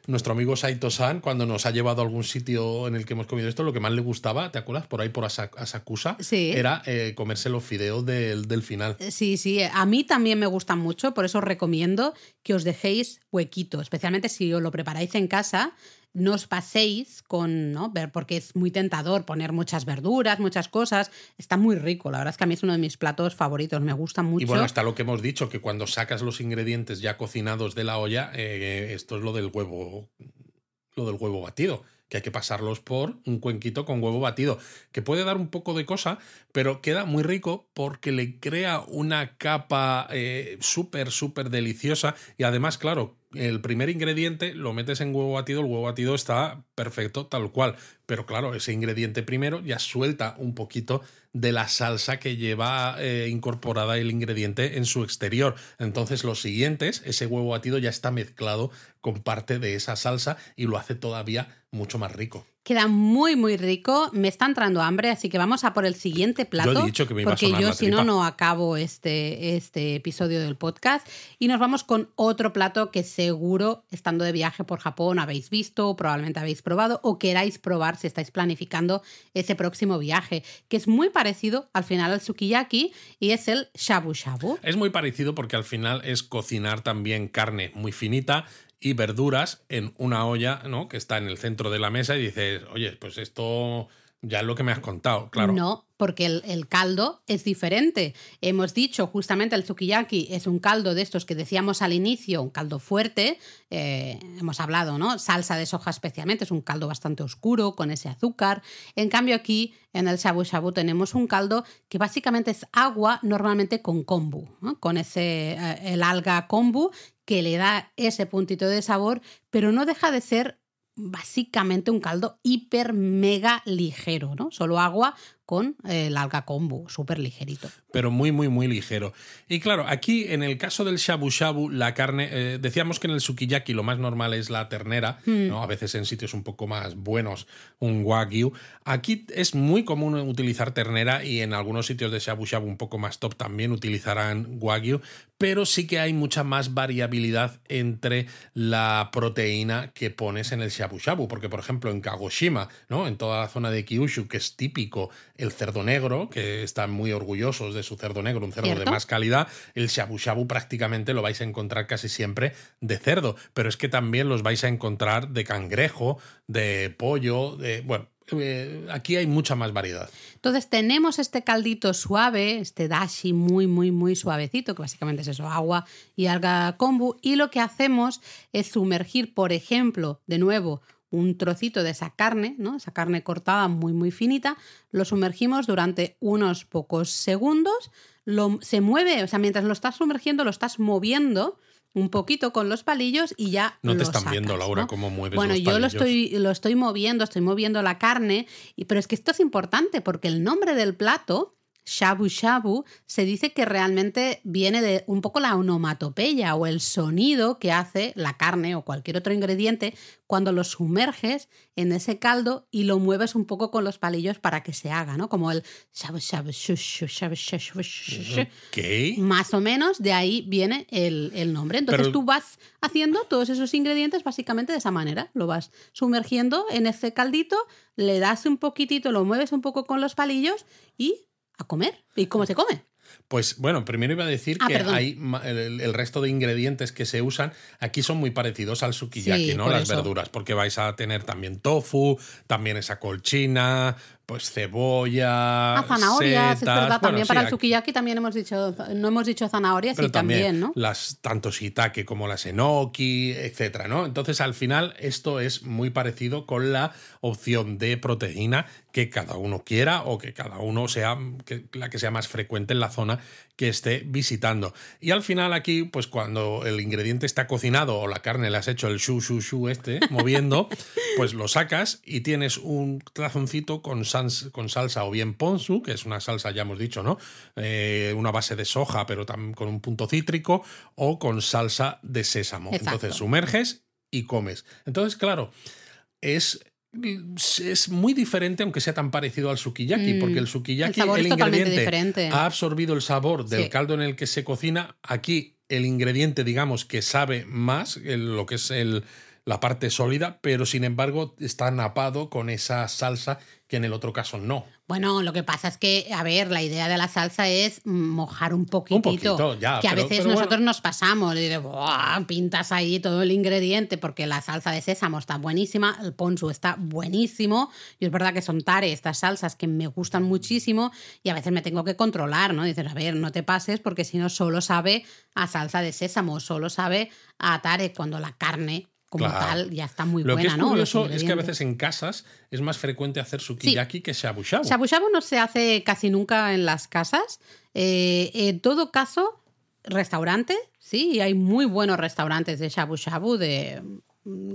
nuestro amigo Saito-san, cuando nos ha llevado a algún sitio en el que hemos comido esto, lo que más le gustaba, ¿te acuerdas? Por ahí por Asa- Asakusa, Sí. era eh, comerse los fideos del, del final. Sí, sí, a mí también me gustan mucho, por eso os recomiendo que os dejéis huequito, especialmente si os lo preparáis en casa, no os paséis con, ¿no? Ver, porque es muy tentador poner muchas verduras, muchas cosas, está muy rico, la verdad es que a mí es uno de mis platos favoritos, me gusta mucho. Y bueno, hasta lo que hemos dicho, que cuando sacas los ingredientes ya cocinados de la olla, eh, esto es lo del huevo, lo del huevo batido, que hay que pasarlos por un cuenquito con huevo batido, que puede dar un poco de cosa, pero queda muy rico porque le crea una capa eh, súper, súper deliciosa y además, claro, el primer ingrediente lo metes en huevo batido, el huevo batido está perfecto tal cual, pero claro, ese ingrediente primero ya suelta un poquito de la salsa que lleva eh, incorporada el ingrediente en su exterior. Entonces los siguientes, ese huevo batido ya está mezclado con parte de esa salsa y lo hace todavía mucho más rico. Queda muy, muy rico. Me está entrando hambre, así que vamos a por el siguiente plato. Yo he dicho que me iba a porque sonar yo, si no, no acabo este, este episodio del podcast. Y nos vamos con otro plato que seguro, estando de viaje por Japón, habéis visto, probablemente habéis probado o queráis probar si estáis planificando ese próximo viaje, que es muy parecido al final al sukiyaki y es el shabu shabu. Es muy parecido porque al final es cocinar también carne muy finita y verduras en una olla, ¿no? Que está en el centro de la mesa y dices, oye, pues esto ya es lo que me has contado, claro. No, porque el, caldo es diferente. Hemos dicho justamente el sukiyaki es un caldo de estos que decíamos al inicio, un caldo fuerte. eh, hemos hablado, ¿no? Salsa de soja especialmente, es un caldo bastante oscuro con ese azúcar. En cambio aquí en el shabu shabu tenemos un caldo que básicamente es agua normalmente con kombu, con ese eh, el alga kombu que le da ese puntito de sabor, pero no deja de ser básicamente un caldo hiper mega ligero, ¿no? Solo agua con eh, el alga kombu, súper ligerito. pero muy, muy, muy ligero. Y claro, aquí en el caso del shabu shabu, la carne, eh, decíamos que en el sukiyaki lo más normal es la ternera, Hmm. ¿no? a veces en sitios un poco más buenos, un wagyu. Aquí es muy común utilizar ternera y en algunos sitios de shabu shabu un poco más top también utilizarán wagyu, pero sí que hay mucha más variabilidad entre la proteína que pones en el shabu shabu, porque por ejemplo en Kagoshima, ¿no? en toda la zona de Kyushu, que es típico el cerdo negro, que están muy orgullosos de su cerdo negro, un cerdo ¿Cierto? de más calidad. El shabu shabu prácticamente lo vais a encontrar casi siempre de cerdo, pero es que también los vais a encontrar de cangrejo, de pollo, de. Bueno, eh, aquí hay mucha más variedad. Entonces tenemos este caldito suave, este dashi muy, muy, muy suavecito, que básicamente es eso, agua y alga kombu. Y lo que hacemos es sumergir, por ejemplo, de nuevo, un trocito de esa carne, ¿no? Esa carne cortada muy, muy finita, lo sumergimos durante unos pocos segundos. Lo, se mueve, o sea, mientras lo estás sumergiendo, lo estás moviendo un poquito con los palillos y ya No te están sacas, viendo, Laura, ¿no? cómo mueves Bueno, los yo lo estoy, lo estoy moviendo, estoy moviendo la carne, y, pero es que esto es importante porque el nombre del plato, shabu shabu, se dice que realmente viene de un poco la onomatopeya o el sonido que hace la carne o cualquier otro ingrediente cuando lo sumerges en ese caldo y lo mueves un poco con los palillos para que se haga, ¿no? Como el shabu shabu shu shu shabu. Más o menos de ahí viene el, el nombre. Entonces Pero- tú vas haciendo todos esos ingredientes básicamente de esa manera. Lo vas sumergiendo en ese caldito, le das un poquitito, lo mueves un poco con los palillos y a comer. ¿Y cómo se come? Pues bueno, primero iba a decir Ah, que perdón. hay el, el resto de ingredientes que se usan aquí son muy parecidos al sukiyaki, Sí, ¿no? Las eso. verduras, porque vais a tener también tofu, también esa colchina, pues cebolla, Ah, zanahorias, es verdad. Bueno, También sí, para el sukiyaki también hemos dicho, no hemos dicho zanahorias pero y también, ¿no? las tanto shiitake como las enoki, etcétera, ¿no? Entonces, al final, esto es muy parecido con la opción de proteína que cada uno quiera o que cada uno sea que, la que sea más frecuente en la zona que esté visitando. Y al final aquí, pues cuando el ingrediente está cocinado o la carne le has hecho el shu shu shu este moviendo, pues lo sacas y tienes un tazoncito con, sans- con salsa o bien ponzu, que es una salsa, ya hemos dicho, ¿no? Eh, una base de soja, pero también con un punto cítrico, o con salsa de sésamo. Exacto. Entonces sumerges y comes. Entonces, claro, es es muy diferente, aunque sea tan parecido al sukiyaki, Mm, porque el sukiyaki, el, ingrediente diferente. ha absorbido el sabor del Sí. caldo en el que se cocina. Aquí el ingrediente, digamos, que sabe más, el- lo que es el, la parte sólida, pero sin embargo está napado con esa salsa que en el otro caso no. Bueno, lo que pasa es que, a ver, la idea de la salsa es mojar un poquitito. poquito, ya, que a pero- veces pero nosotros bueno. nos pasamos y de, "Buah, pintas ahí todo el ingrediente porque la salsa de sésamo está buenísima, el ponzu está buenísimo. Y es verdad que son tare estas salsas que me gustan muchísimo y a veces me tengo que controlar, ¿no? Dices, a ver, no te pases porque si no solo sabe a salsa de sésamo, solo sabe a tare cuando la carne como Claro. tal ya está muy Lo buena, que es curioso es que a veces en casas es más frecuente hacer sukiyaki que shabu shabu. Shabu shabu no se hace casi nunca en las casas. Eh, en todo caso, restaurante, sí, y hay muy buenos restaurantes de shabu shabu de,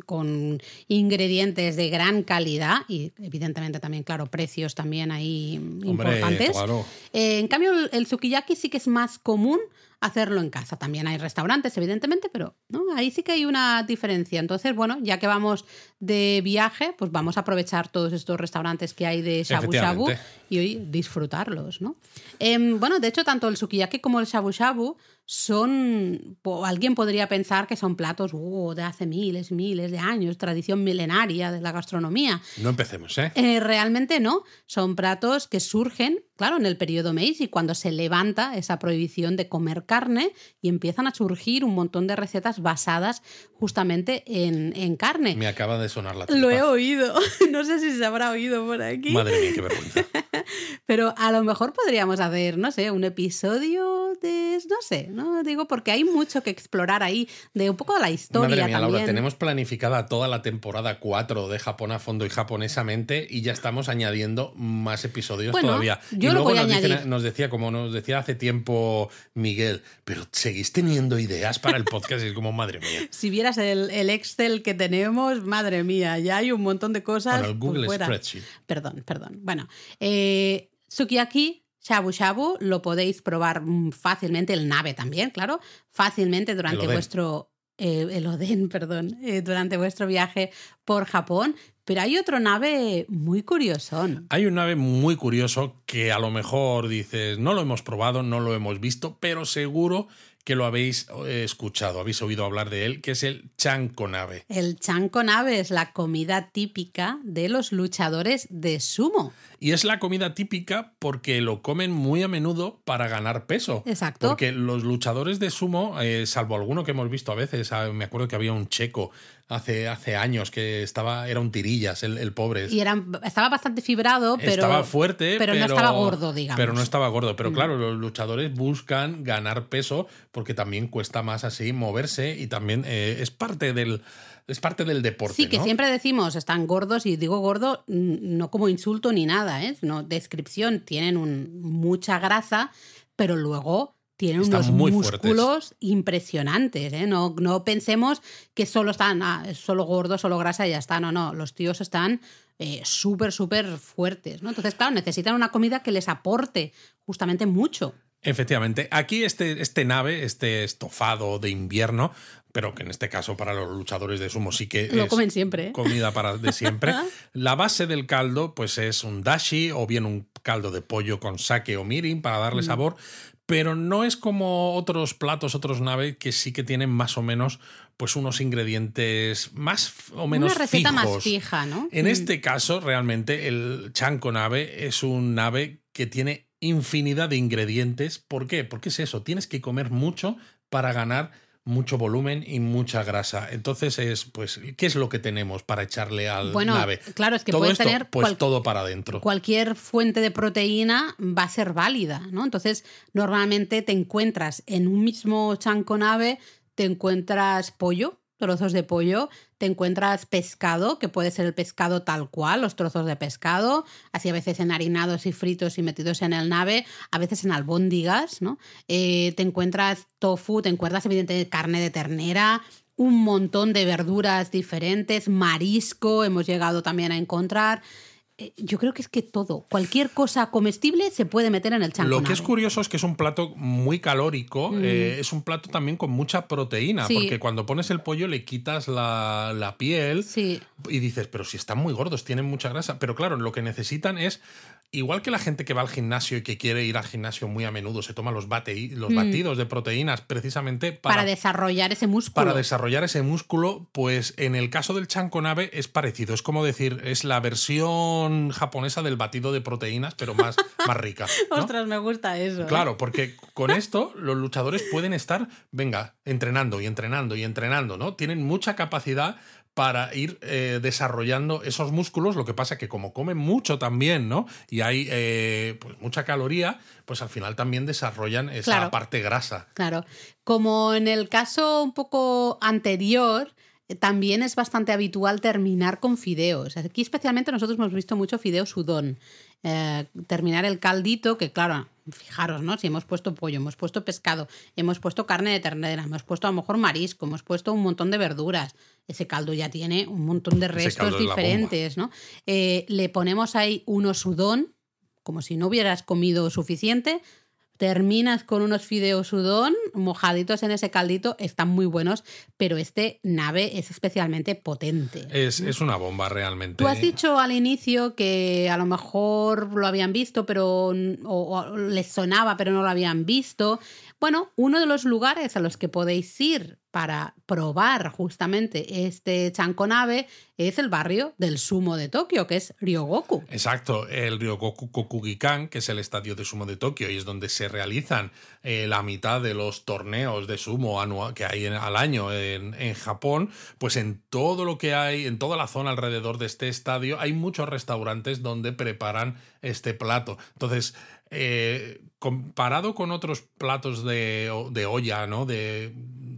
con ingredientes de gran calidad y evidentemente también, claro, precios también ahí mm, Hombre, importantes. claro. Eh, en cambio, el, sukiyaki sí que es más común hacerlo en casa. También hay restaurantes, evidentemente, pero ¿no? ahí sí que hay una diferencia. Entonces, bueno, ya que vamos de viaje, pues vamos a aprovechar todos estos restaurantes que hay de shabu shabu y hoy disfrutarlos, ¿no? Em, bueno, de hecho, tanto el sukiyaki como el shabu shabu son, alguien podría pensar que son platos uh, de hace miles y miles de años, tradición milenaria de la gastronomía. No empecemos, ¿eh? Eh, realmente no, son platos que surgen, claro, en el periodo Meiji, cuando se levanta esa prohibición de comer carne y empiezan a surgir un montón de recetas basadas justamente en, en carne. Me acaba de sonar la Lo he tripa. oído, no sé si se habrá oído por aquí, Madre mía, qué vergüenza. pero a lo mejor podríamos hacer, no sé, un episodio de, no sé, no digo porque hay mucho que explorar ahí de un poco de la historia Madre mía, también. Laura, tenemos planificada toda la temporada 4 de Japón a fondo y japonesamente y ya estamos añadiendo más episodios Bueno, todavía. Yo y lo luego voy a nos, dicen- añadir. nos decía, como nos decía hace tiempo Miguel, pero seguís teniendo ideas para el podcast y es como, madre mía. Si vieras el, el Excel que tenemos, madre mía, ya hay un montón de cosas. Bueno, el Google fuera. Spreadsheet. Perdón, perdón. Bueno, eh, sukiyaki, shabu shabu, lo podéis probar mm, fácilmente, el nabe también, claro, fácilmente durante vuestro... eh, el oden, perdón, eh, durante vuestro viaje por Japón. Pero hay otro nave muy curiosón. Hay un ave muy curioso que a lo mejor dices, no lo hemos probado, no lo hemos visto, pero seguro que lo habéis eh, escuchado, habéis oído hablar de él, que es el chanconabe. El chanconabe es la comida típica de los luchadores de sumo. Y es la comida típica porque lo comen muy a menudo para ganar peso. Exacto. Porque los luchadores de sumo, eh, salvo alguno que hemos visto a veces, ah, me acuerdo que había un checo hace, hace años que estaba, era un tirillas, el, pobre. Y era, estaba bastante fibrado, pero. Estaba fuerte, pero, no estaba gordo, digamos. Pero no estaba gordo. Pero mm. claro, los luchadores buscan ganar peso porque también cuesta más así moverse y también eh, es parte del. Es parte del deporte. Sí, que siempre decimos están gordos y digo gordo no como insulto ni nada, ¿eh? No, descripción, tienen un, mucha grasa, pero luego tienen unos músculos impresionantes. ¿eh? No, no, pensemos que solo están, ah, solo gordos, solo grasa y ya está. No, no, los tíos están eh, súper, súper fuertes. ¿no? Entonces, claro, necesitan una comida que les aporte justamente mucho. Efectivamente, aquí este, este nave, este estofado de invierno, pero que en este caso para los luchadores de sumo sí que Lo comen siempre. ¿eh? comida para de siempre. la base del caldo pues es un dashi o bien un caldo de pollo con sake o mirin para darle mm. sabor, pero no es como otros platos, otros naves que sí que tienen más o menos pues unos ingredientes más o menos Una receta más fija, ¿no? En mm. este caso, realmente, el chanco nave es un nave que tiene infinidad de ingredientes. ¿Por qué? Porque es eso, tienes que comer mucho para ganar mucho volumen y mucha grasa. Entonces es, pues, ¿qué es lo que tenemos para echarle al bueno, nave? Claro, es que puedes tener pues todo para adentro. Cualquier fuente de proteína va a ser válida, ¿no? Entonces, normalmente te encuentras en un mismo chanco nave, te encuentras pollo, trozos de pollo, te encuentras pescado, que puede ser el pescado tal cual, los trozos de pescado, así a veces enharinados y fritos y metidos en el nave, a veces en albóndigas, ¿no? Eh, te encuentras tofu, te encuentras evidentemente carne de ternera, un montón de verduras diferentes, marisco, hemos llegado también a encontrar. Eh, yo creo que es que todo, cualquier cosa comestible se puede meter en el chanco. Lo que es curioso es que es un plato muy calórico, mm. eh, es un plato también con mucha proteína, porque cuando pones el pollo le quitas la, la piel y dices, pero si están muy gordos, tienen mucha grasa. Pero claro, lo que necesitan es igual que la gente que va al gimnasio y que quiere ir al gimnasio muy a menudo, se toma los, los mm. batidos de proteínas precisamente para, para, desarrollar ese músculo. Para desarrollar ese músculo, pues en el caso del chanconabe es parecido. Es como decir, es la versión japonesa del batido de proteínas, pero más, más rica. Ostras, me gusta eso. ¿eh? Claro, porque con esto los luchadores pueden estar, venga, entrenando y entrenando y entrenando, ¿no? Tienen mucha capacidad para ir eh, desarrollando esos músculos. Lo que pasa que como comen mucho también, ¿no? Y hay eh, pues mucha caloría, pues al final también desarrollan esa parte grasa. Claro. Como en el caso un poco anterior, también es bastante habitual terminar con fideos. Aquí especialmente nosotros hemos visto mucho fideo sudón. terminar el caldito, que claro, fijaros, ¿no? Si hemos puesto pollo, hemos puesto pescado, hemos puesto carne de ternera, hemos puesto a lo mejor marisco, hemos puesto un montón de verduras. Ese caldo ya tiene un montón de restos diferentes, ¿no? Eh, le ponemos ahí uno sudón, como si no hubieras comido suficiente, terminas con unos fideos sudón mojaditos en ese caldito, están muy buenos, pero este nave es especialmente potente. Es, una bomba realmente. Tú has dicho al inicio que a lo mejor lo habían visto, pero o les sonaba, pero no lo habían visto. Bueno, uno de los lugares a los que podéis ir para probar justamente este chanconave es el barrio del sumo de Tokio, que es Ryogoku. Exacto, el Ryogoku Kokugikan, que es el estadio de sumo de Tokio y es donde se realizan eh, la mitad de los torneos de sumo anual que hay al año en, en, Japón, pues en todo lo que hay, en toda la zona alrededor de este estadio, hay muchos restaurantes donde preparan este plato. Entonces, eh, comparado con otros platos de, olla, ¿no? De,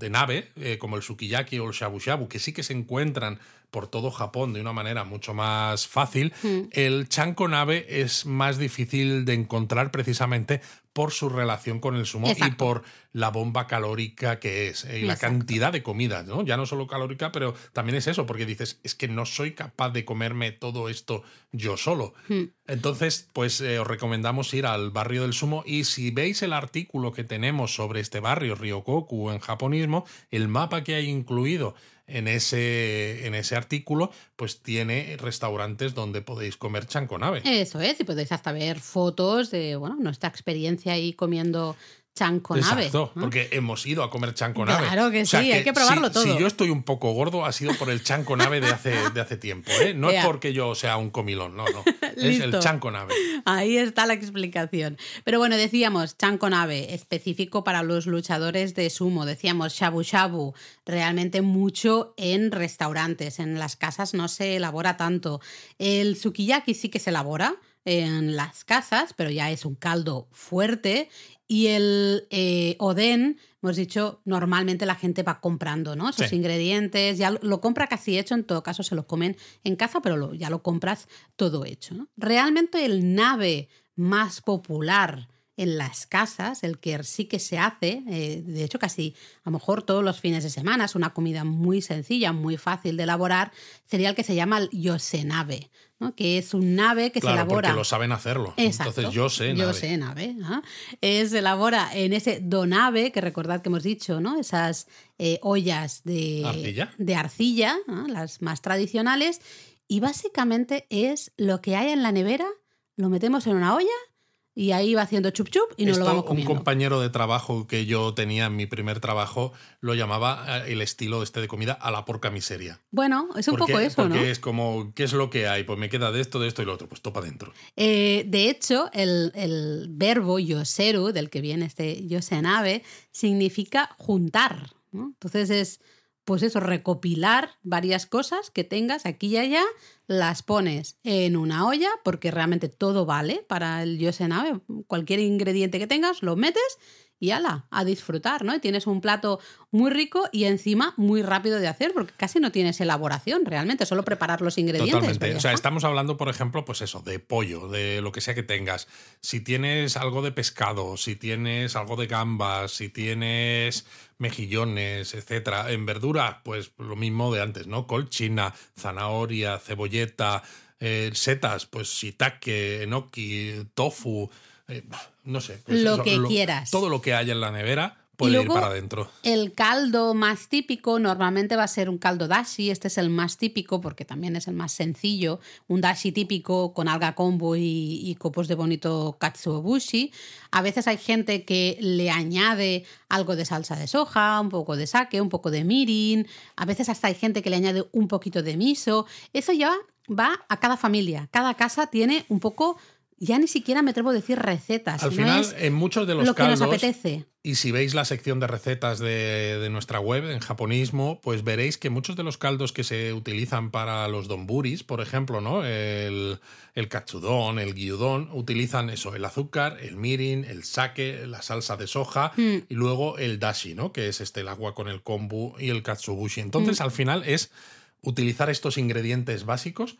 nave, eh, como el sukiyaki o el shabu shabu, que sí que se encuentran por todo Japón de una manera mucho más fácil, hmm. el chanko nave es más difícil de encontrar precisamente por su relación con el sumo y por la bomba calórica que es eh, y la cantidad de comida, ¿no? Ya no solo calórica, pero también es eso, porque dices, es que no soy capaz de comerme todo esto yo solo. Hmm. Entonces, pues eh, os recomendamos ir al barrio del sumo y si veis el artículo que tenemos sobre este barrio, Ryokoku, en japonismo, el mapa que hay incluido en ese, en ese artículo, pues tiene restaurantes donde podéis comer chanconave. Eso es, y podéis hasta ver fotos de bueno, nuestra experiencia ahí comiendo nave. Exacto, porque hemos ido a comer nave. Claro que sí, hay que probarlo si, todo. Si yo estoy un poco gordo, ha sido por el chanco nave de hace, de hace tiempo. ¿eh? No es porque yo sea un comilón, no, no. es el nave. Ahí está la explicación. Pero bueno, decíamos chanco nave, específico para los luchadores de sumo. Decíamos shabu shabu, realmente mucho en restaurantes. En las casas no se elabora tanto. El sukiyaki sí que se elabora en las casas, pero ya es un caldo fuerte. Y el eh, oden, hemos dicho, normalmente la gente va comprando, ¿no? Esos Sí. ingredientes, ya lo, lo compra casi hecho, en todo caso se lo comen en casa, pero lo- ya lo compras todo hecho. ¿no? Realmente el nave más popular en las casas, el que sí que se hace, eh, de hecho casi a lo mejor todos los fines de semana, es una comida muy sencilla, muy fácil de elaborar, sería el que se llama el yosenabe, ¿no? que es un nave que Claro, se elabora... porque lo saben hacerlo. Exacto. Entonces yo sé, Yo nave. sé, nave. Eh, se elabora en ese donave, que recordad que hemos dicho, ¿no? Esas eh, ollas de ¿Arcilla? de arcilla, ¿no? las más tradicionales. Y básicamente es lo que hay en la nevera, lo metemos en una olla y ahí va haciendo chup chup y nos Esto, lo vamos un compañero de trabajo que yo tenía en mi primer trabajo lo llamaba eh, el estilo este de comida a la porca miseria. Bueno, es un Porque- poco eso, porque ¿no? es como, ¿qué es lo que hay? Pues me queda de esto, de esto y lo otro, pues topa dentro. Eh, de hecho, el, el verbo yoseru, del que viene este yosenabe, significa juntar. ¿no? Entonces es, pues eso, recopilar varias cosas que tengas aquí y allá, las pones en una olla, porque realmente todo vale para el yosenabe. Cualquier ingrediente que tengas, lo metes y ala, a disfrutar, ¿no? Y tienes un plato muy rico y encima muy rápido de hacer, porque casi no tienes elaboración realmente, solo preparar los ingredientes. Totalmente. O sea, estamos hablando, por ejemplo, pues eso, de pollo, de lo que sea que tengas. Si tienes algo de pescado, si tienes algo de gambas, si tienes mejillones, etcétera. En verdura, pues lo mismo de antes, ¿no? Colchina, zanahoria, cebolleta, eh, setas, pues shiitake, enoki, tofu, eh, no sé. pues Lo que quieras. Todo lo que haya en la nevera puede ir luego- para adentro. El caldo más típico normalmente va a ser un caldo dashi. Este es el más típico porque también es el más sencillo. Un dashi típico con alga kombu y, y copos de bonito katsuobushi. A veces hay gente que le añade algo de salsa de soja, un poco de sake, un poco de mirin. A veces hasta hay gente que le añade un poquito de miso. Eso ya va a cada familia. Cada casa tiene un poco... Ya ni siquiera me atrevo a decir recetas. Al final, es en muchos de los lo que caldos, nos apetece. Y si veis la sección de recetas de, de nuestra web en japonismo, pues veréis que muchos de los caldos que se utilizan para los donburis, por ejemplo, ¿no? El, el katsudon, el gyudon, utilizan eso, el azúcar, el mirin, el sake, la salsa de soja Mm. y luego el dashi, ¿no? Que es este el agua con el kombu y el katsubushi. Entonces, Mm. al final es utilizar estos ingredientes básicos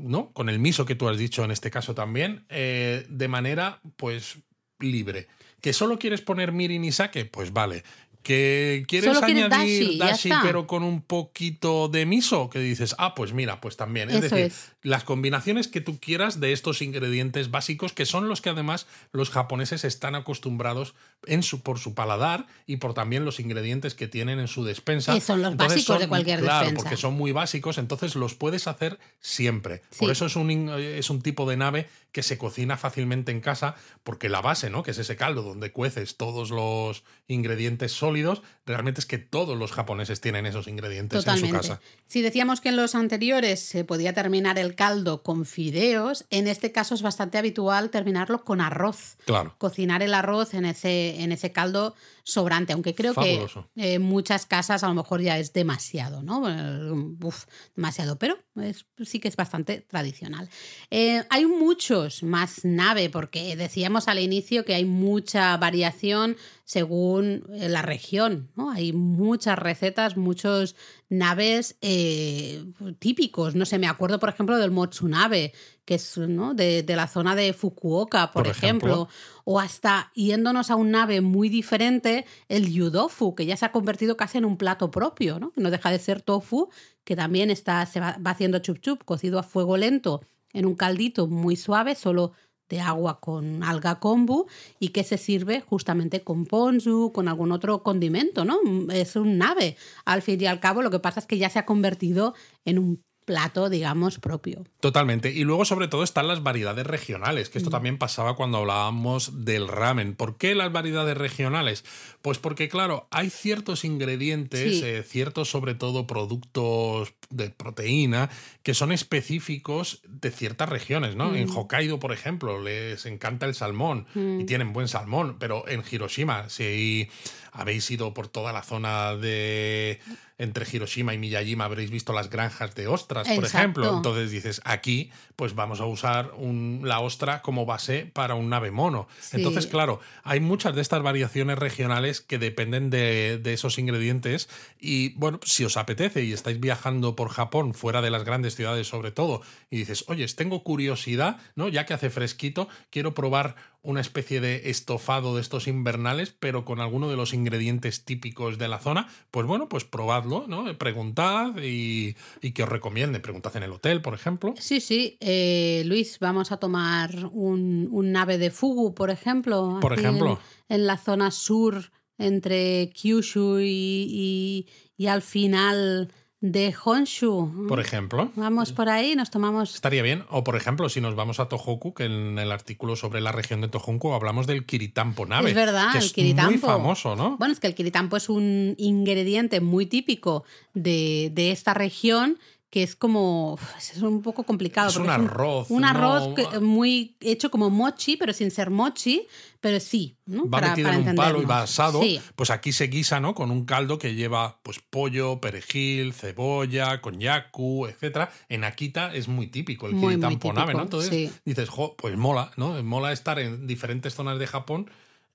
¿no? Con el miso que tú has dicho en este caso también, eh, de manera, pues, libre. ¿Que solo quieres poner mirin y sake? Pues vale. ¿Que quieres Solo quieres añadir dashi, pero con un poquito de miso? Que dices, ah, pues mira, pues también. Es Eso decir, es. las combinaciones que tú quieras de estos ingredientes básicos, que son los que además los japoneses están acostumbrados en su, por su paladar y por también los ingredientes que tienen en su despensa. Que son los básicos de cualquier claro, despensa. porque son muy básicos, entonces los puedes hacer siempre. Por eso es un, es un tipo de nave que se cocina fácilmente en casa, porque la base, ¿no? Que es ese caldo donde cueces todos los ingredientes sólidos, realmente es que todos los japoneses tienen esos ingredientes en su casa. Si decíamos que en los anteriores se podía terminar el caldo con fideos, en este caso es bastante habitual terminarlo con arroz. Claro. Cocinar el arroz en ese, en ese caldo sobrante, aunque creo Fabuloso. que en muchas casas a lo mejor ya es demasiado, ¿no? Eh, Uf, demasiado, pero es- sí que es bastante tradicional. Eh, hay muchos más nave, porque decíamos al inicio que hay mucha variación según eh, la región, ¿no? Hay muchas recetas, muchos naves eh, típicos. No sé, me acuerdo, por ejemplo, del motsunabe, que es ¿no? de, de la zona de Fukuoka, por, Por ejemplo. ejemplo. O hasta yéndonos a un nave muy diferente, el yudofu, que ya se ha convertido casi en un plato propio, ¿no? No deja de ser tofu, que también está, se va, va haciendo chup chup, cocido a fuego lento, en un caldito muy suave, solo de agua con alga kombu y que se sirve justamente con ponzu, con algún otro condimento, ¿no? Es un nave. Al fin y al cabo, lo que pasa es que ya se ha convertido en un plato, digamos, propio. Totalmente. Y luego, sobre todo, están las variedades regionales, que esto también pasaba cuando hablábamos del ramen. ¿Por qué las variedades regionales? Pues porque, claro, hay ciertos ingredientes, Sí. eh, ciertos, sobre todo, productos de proteína que son específicos de ciertas regiones, ¿no? En Hokkaido, por ejemplo, les encanta el salmón y tienen buen salmón, pero en Hiroshima, si habéis ido por toda la zona de entre Hiroshima y Miyajima habréis visto las granjas de ostras, por ejemplo. Entonces dices, aquí pues vamos a usar un- la ostra como base para un nave mono. Sí. Entonces, claro, hay muchas de estas variaciones regionales que dependen de, de esos ingredientes y bueno, si os apetece y estáis viajando por Japón, fuera de las grandes ciudades sobre todo, y dices, oye, tengo curiosidad, ¿no? Ya que hace fresquito, quiero probar una especie de estofado de estos invernales, pero con alguno de los ingredientes típicos de la zona, pues bueno, pues probadlo, ¿no? Preguntad y, y que os recomiende. Preguntad en el hotel, por ejemplo. Sí, sí. Eh, Luis, vamos a tomar un, un nave de fugu, por ejemplo. Por ejemplo. En, en la zona sur, entre Kyushu y, y- y al final de Honshu. Por ejemplo. Vamos por ahí, nos tomamos. Estaría bien. O, por ejemplo, si nos vamos a Tohoku, que en el artículo sobre la región de Tohoku hablamos del kiritampo nave. Es verdad, que el es kiritampo. muy famoso, ¿no? Bueno, es que el kiritampo es un ingrediente muy típico de, de esta región que es como. Es un poco complicado. Es un arroz, Un arroz que- muy hecho como mochi, pero sin ser mochi, pero sí. ¿no? va Para- metido para en un palo y va asado, Sí. pues aquí se guisa, ¿no? Con un caldo que lleva pues pollo, perejil, cebolla, konyaku, etcétera. En Akita es muy típico el Muy, ¿no? Entonces sí. dices, jo, pues mola, ¿no? Mola estar en diferentes zonas de Japón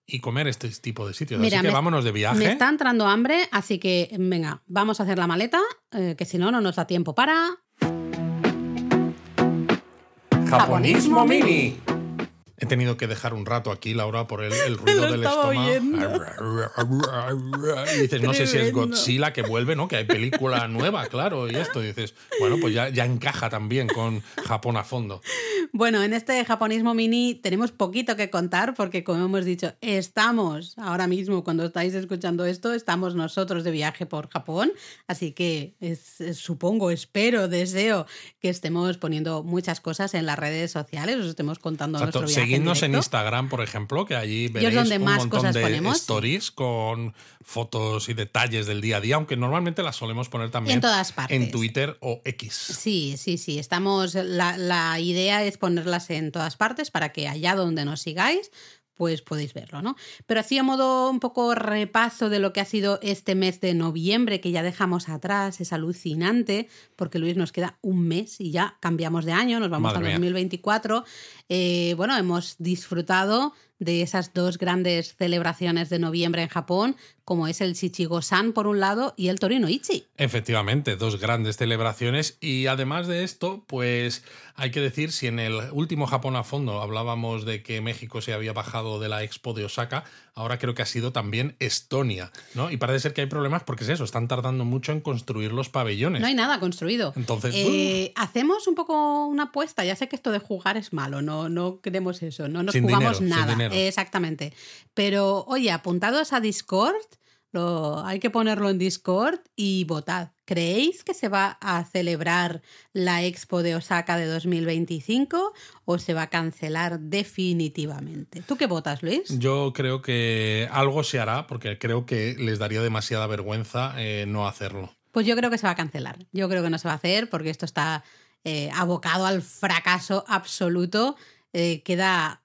y comer este tipo de sitios. Mira, Así que me- vámonos de viaje. Me está entrando hambre, así que venga, vamos a hacer la maleta, eh, que si no, no nos da tiempo para. Japonismo Mini. He tenido que dejar un rato aquí, Laura, por el, el ruido del estómago. Y dices, no sé si es. Godzilla que vuelve, ¿no? Que hay película nueva, claro, y esto. Y dices, bueno, pues ya, ya encaja también con Japón a fondo. Bueno, en este japonismo mini tenemos poquito que contar porque, como hemos dicho, estamos ahora mismo, cuando estáis escuchando esto, estamos nosotros de viaje por Japón. Así que es- es- supongo, espero, deseo que estemos poniendo muchas cosas en las redes sociales, os estemos contando Exacto. nuestro viaje. Seguidnos en. Instagram, por ejemplo, que allí veréis donde un más montón cosas de ponemos. stories con fotos y detalles del día a día, aunque normalmente las solemos poner también En todas partes. en Twitter o X. Sí, sí, sí. Estamos. La, la idea es ponerlas en todas partes para que allá donde nos sigáis, pues podéis verlo, ¿no? Pero así a modo un poco repaso de lo que ha sido este mes de noviembre, que ya dejamos atrás, es alucinante, porque Luis nos queda un mes y ya cambiamos de año, nos vamos Madre a mía. 2024. Eh, bueno, hemos disfrutado de esas dos grandes celebraciones de noviembre en Japón, como es el Shichigo-san por un lado y el Torino Ichi. Efectivamente, dos grandes celebraciones y además de esto, pues hay que decir, si en el último Japón a fondo hablábamos de que México se había bajado de la Expo de Osaka, ahora creo que ha sido también Estonia, ¿no? Y parece ser que hay problemas porque es eso, están tardando mucho en construir los pabellones. No hay nada construido. Entonces, Eh, hacemos un poco una apuesta. Ya sé que esto de jugar es malo, no, no queremos eso, no nos Sin jugamos dinero, nada. Exactamente. Pero, oye, apuntados a Discord, lo, hay que ponerlo en Discord y votad. ¿Creéis que se va a celebrar la Expo de Osaka de 2025 o se va a cancelar definitivamente? ¿Tú qué votas, Luis? Yo creo que algo se hará porque creo que les daría demasiada vergüenza eh, no hacerlo. Pues yo creo que se va a cancelar. Yo creo que no se va a hacer porque esto está eh, abocado al fracaso absoluto. Eh, queda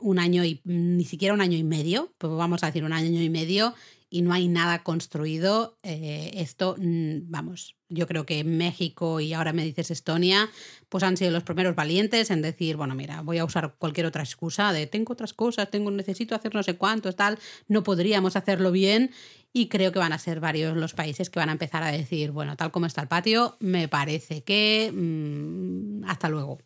un año y ni siquiera un año y medio, pues vamos a decir un año y medio y no hay nada construido. Eh, esto, mm, vamos, yo creo que México y ahora me dices Estonia, pues han sido los primeros valientes en decir, bueno, mira, voy a usar cualquier otra excusa de tengo otras cosas, tengo necesito hacer no sé cuántos, tal, no podríamos hacerlo bien y creo que van a ser varios los países que van a empezar a decir, bueno, tal como está el patio, me parece que mm, hasta luego.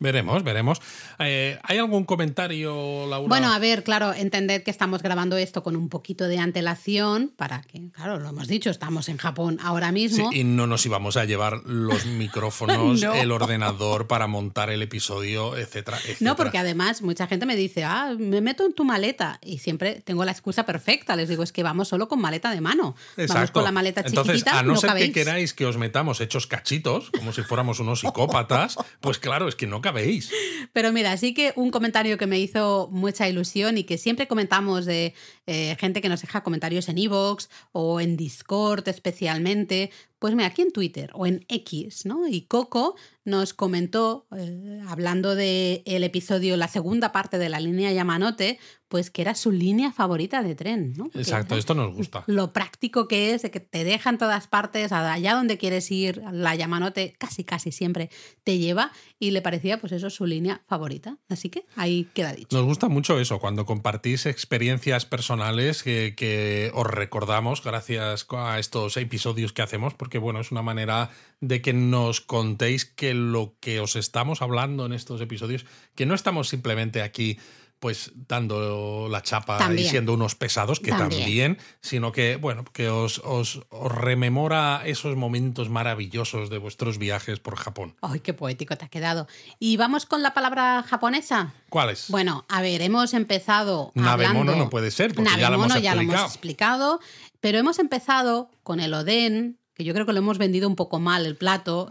Veremos, veremos. Eh, ¿Hay algún comentario, Laura? Bueno, a ver, claro, entended que estamos grabando esto con un poquito de antelación para que, claro, lo hemos dicho, estamos en Japón ahora mismo. Sí, y no nos íbamos a llevar los micrófonos, el ordenador para montar el episodio, etcétera, etcétera. No, porque además mucha gente me dice, ah, me meto en tu maleta y siempre tengo la excusa perfecta. Les digo, es que vamos solo con maleta de mano. Exacto. Vamos con la maleta Entonces, chiquitita, a no, ser cabéis. que queráis que os metamos hechos cachitos, como si fuéramos unos psicópatas, pues claro, es que no cabéis. Pero mira, sí que un comentario que me hizo mucha ilusión y que siempre comentamos de eh, gente que nos deja comentarios en Evox o en Discord especialmente, pues mira, aquí en Twitter o en X, ¿no? Y Coco nos comentó, eh, hablando del el episodio, la segunda parte de la línea Yamanote, pues que era su línea favorita de tren, Exacto, esto nos gusta. Lo práctico que es, de que te deja en todas partes, allá donde quieres ir, la Yamanote casi casi siempre te lleva y le parecía pues eso su línea favorita. Así que ahí queda dicho. Nos gusta mucho eso, cuando compartís experiencias personales que, que os recordamos gracias a estos episodios que hacemos, porque bueno, es una manera de que nos contéis lo que os estamos hablando en estos episodios, que no estamos simplemente aquí pues dando la chapa También. y siendo unos pesados, que También. también, sino que, bueno, que os, os, os rememora esos momentos maravillosos de vuestros viajes por Japón. ¡Ay, qué poético te ha quedado! ¿Y vamos con la palabra japonesa? ¿Cuáles? Bueno, a ver, hemos empezado Nabemono hablando... no puede ser, porque ya lo hemos ya lo hemos explicado, pero hemos empezado con el oden, que yo creo que lo hemos vendido un poco mal el plato,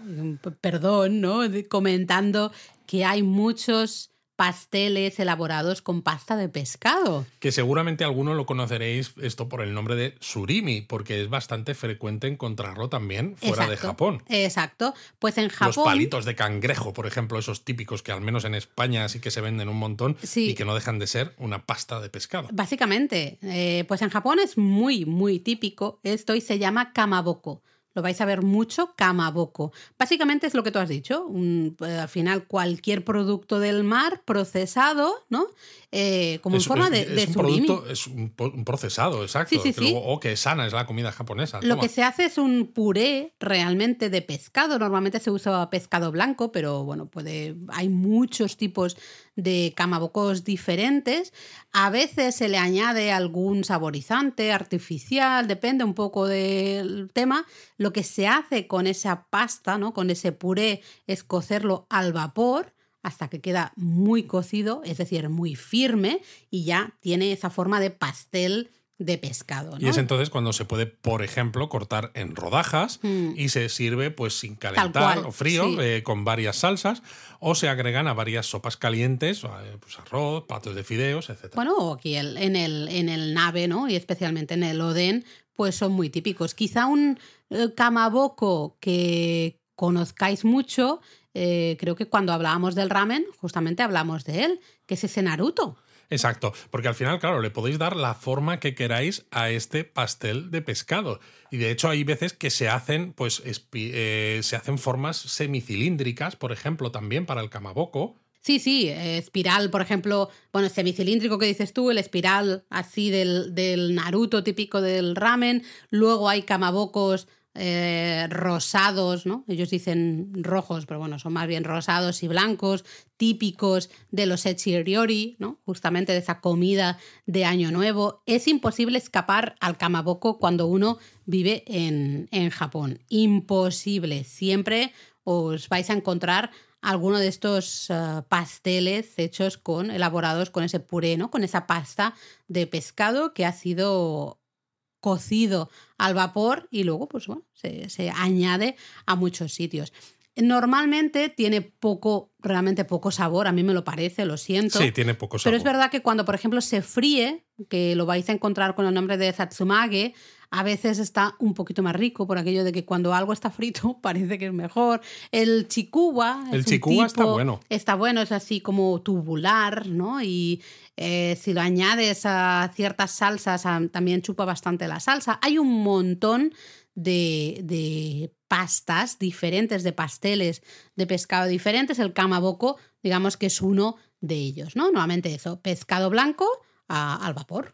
perdón, ¿no? Comentando que hay muchos pasteles elaborados con pasta de pescado. Que seguramente alguno lo conoceréis esto por el nombre de surimi, porque es bastante frecuente encontrarlo también fuera de Japón. Exacto. Pues en Los Japón... palitos de cangrejo, por ejemplo, esos típicos que al menos en España sí que se venden un montón Sí. y que no dejan de ser una pasta de pescado. Básicamente, eh, pues en Japón es muy, muy típico esto y se llama kamaboko. Lo vais a ver mucho, kamaboko. Básicamente es lo que tú has dicho. un- eh, al final, cualquier producto del mar procesado, ¿no? Eh, como Es- en forma de, es de un surimi. producto, es un, procesado, exacto. Sí, sí, que sí. luego- oh, que sana es la comida japonesa. Lo toma. que se hace es un puré realmente de pescado. Normalmente se usa pescado blanco, pero bueno, puede, hay muchos tipos de camabocos diferentes. A veces se le añade algún saborizante artificial, depende un poco del tema. Lo que se hace con esa pasta, ¿no? con ese puré, es cocerlo al vapor hasta que queda muy cocido, es decir, muy firme, y ya tiene esa forma de pastel de pescado. Y ¿no? es entonces cuando se puede, por ejemplo, cortar en rodajas Mm. y se sirve pues sin calentar o frío, sí. eh, con varias salsas, o se agregan a varias sopas calientes, eh, pues arroz, platos de fideos, etc. Bueno, o aquí el- en, el, en el nave, ¿no? Y especialmente en el oden, pues son muy típicos. Quizá un eh, kamaboko que conozcáis mucho, eh, creo que cuando hablábamos del ramen, justamente hablamos de él, que es ese Naruto. Exacto, porque al final, claro, le podéis dar la forma que queráis a este pastel de pescado. Y de hecho hay veces que se hacen, pues, eh, se hacen formas semicilíndricas, por ejemplo, también para el kamaboko. Sí, sí, espiral, por ejemplo, bueno, semicilíndrico que dices tú, el espiral así del, del Naruto típico del ramen. Luego hay kamabokos eh, rosados, ¿no? Ellos dicen rojos, pero bueno, son más bien rosados y blancos, típicos de los echiriori, ¿no? Justamente de esa comida de Año Nuevo. Es imposible escapar al kamaboko cuando uno vive en, en Japón. Imposible. Siempre os vais a encontrar alguno de estos eh, pasteles hechos con, elaborados con ese puré, ¿no? Con esa pasta de pescado que ha sido cocido al vapor y luego, pues bueno, se, se añade a muchos sitios. Normalmente tiene poco, realmente poco sabor, a mí me lo parece, lo siento. Sí, tiene poco sabor. Pero es verdad que cuando, por ejemplo, se fríe, que lo vais a encontrar con el nombre de Satsumage, a veces está un poquito más rico por aquello de que cuando algo está frito parece que es mejor. El chikuwa. El es un está bueno. Está bueno, es así como tubular, ¿no? Y eh, si lo añades a ciertas salsas, a- también chupa bastante la salsa. Hay un montón de, de pastas diferentes, de pasteles de pescado diferentes. El kamaboko, digamos que es uno de ellos, ¿no? Nuevamente eso, pescado blanco al vapor.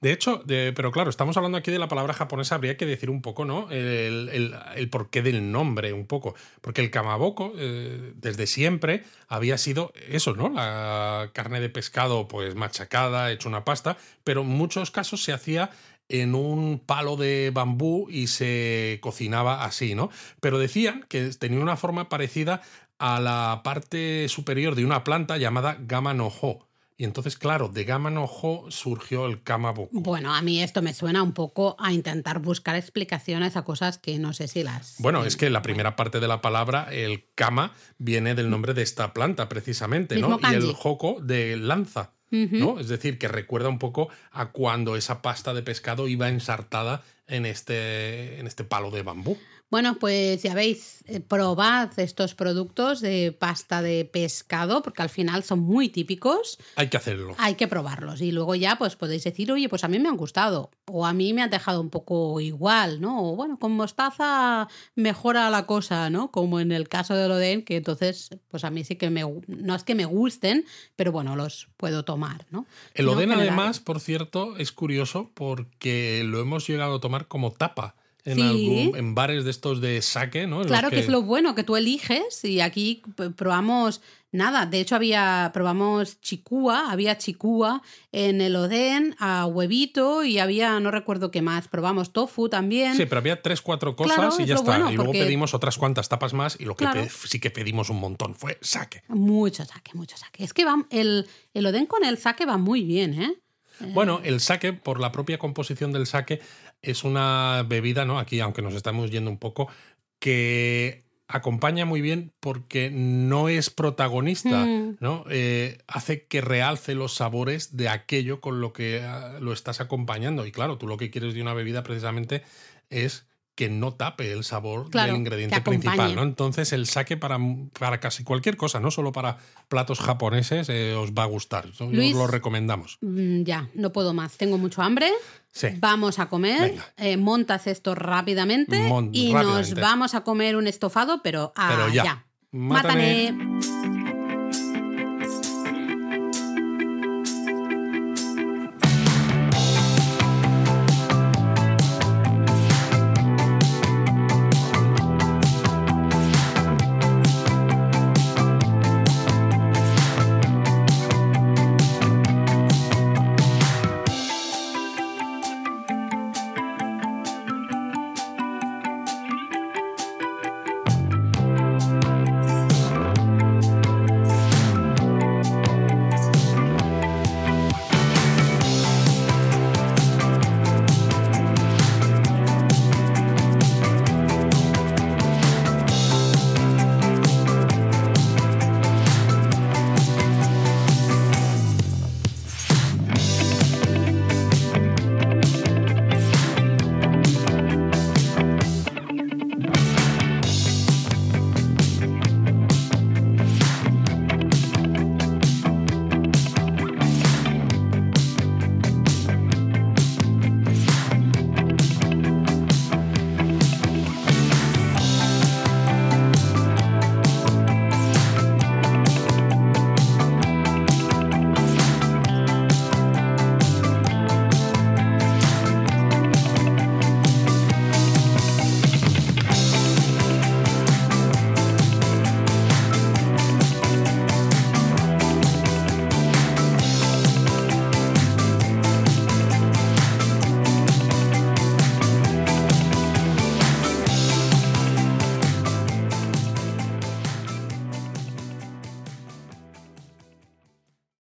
De hecho, pero claro, estamos hablando aquí de la palabra japonesa, habría que decir un poco, ¿no? El, porqué del nombre, un poco. Porque el kamaboko, eh, desde siempre, había sido eso, ¿no? La carne de pescado, pues machacada, hecha una pasta, pero en muchos casos se hacía en un palo de bambú y se cocinaba así, ¿no? Pero decían que tenía una forma parecida a la parte superior de una planta llamada gama no y entonces, claro, de Gama no surgió el Kamaboko. Bueno, a mí esto me suena un poco a intentar buscar explicaciones a cosas que no sé si las. Bueno, es que la primera parte de la palabra, el Kama, viene del nombre de esta planta, precisamente, ¿no? Y el Hoko de lanza. ¿No? Es decir, que recuerda un poco a cuando esa pasta de pescado iba ensartada en este, en este palo de bambú. Bueno, pues ya veis, eh, probad estos productos de pasta de pescado, porque al final son muy típicos. Hay que hacerlo. Hay que probarlos. Y luego ya pues podéis decir, oye, pues a mí me han gustado. O a mí me han dejado un poco igual, ¿no? O bueno, con mostaza mejora la cosa, ¿no? Como en el caso del Oden, que entonces, pues a mí sí que me... No es que me gusten, pero bueno, los puedo tomar, ¿no? El Oden además, por cierto, es curioso porque lo hemos llegado a tomar como tapa en, en bares de estos de saque, ¿no? claro que... es lo bueno, que tú eliges y aquí probamos nada. De hecho, había probamos chicúa, había chicúa en el Oden, a huevito y había, no recuerdo qué más, probamos tofu también. Sí, pero había tres, cuatro cosas y ya está. y luego pedimos otras cuantas tapas más y lo que sí que pedimos un montón fue saque. Mucho saque, mucho saque. Es que va, el, el Oden con el saque va muy bien, ¿eh? Bueno, el sake, por la propia composición del sake, es una bebida, ¿no? Aquí, aunque nos estamos yendo un poco, que acompaña muy bien porque no es protagonista, mm. ¿no? Eh, hace que realce los sabores de aquello con lo que ah, lo estás acompañando. Y claro, tú lo que quieres de una bebida precisamente es que no tape el sabor del ingrediente principal, ¿no? Entonces el sake para, para casi cualquier cosa, no solo para platos japoneses, eh, os va a gustar. os lo recomendamos. Mm, ya, no puedo más. Tengo mucho hambre. Sí. Vamos a comer. Eh, montas esto rápidamente y nos vamos a comer un estofado, pero, ah, pero ya. ya. Mátane.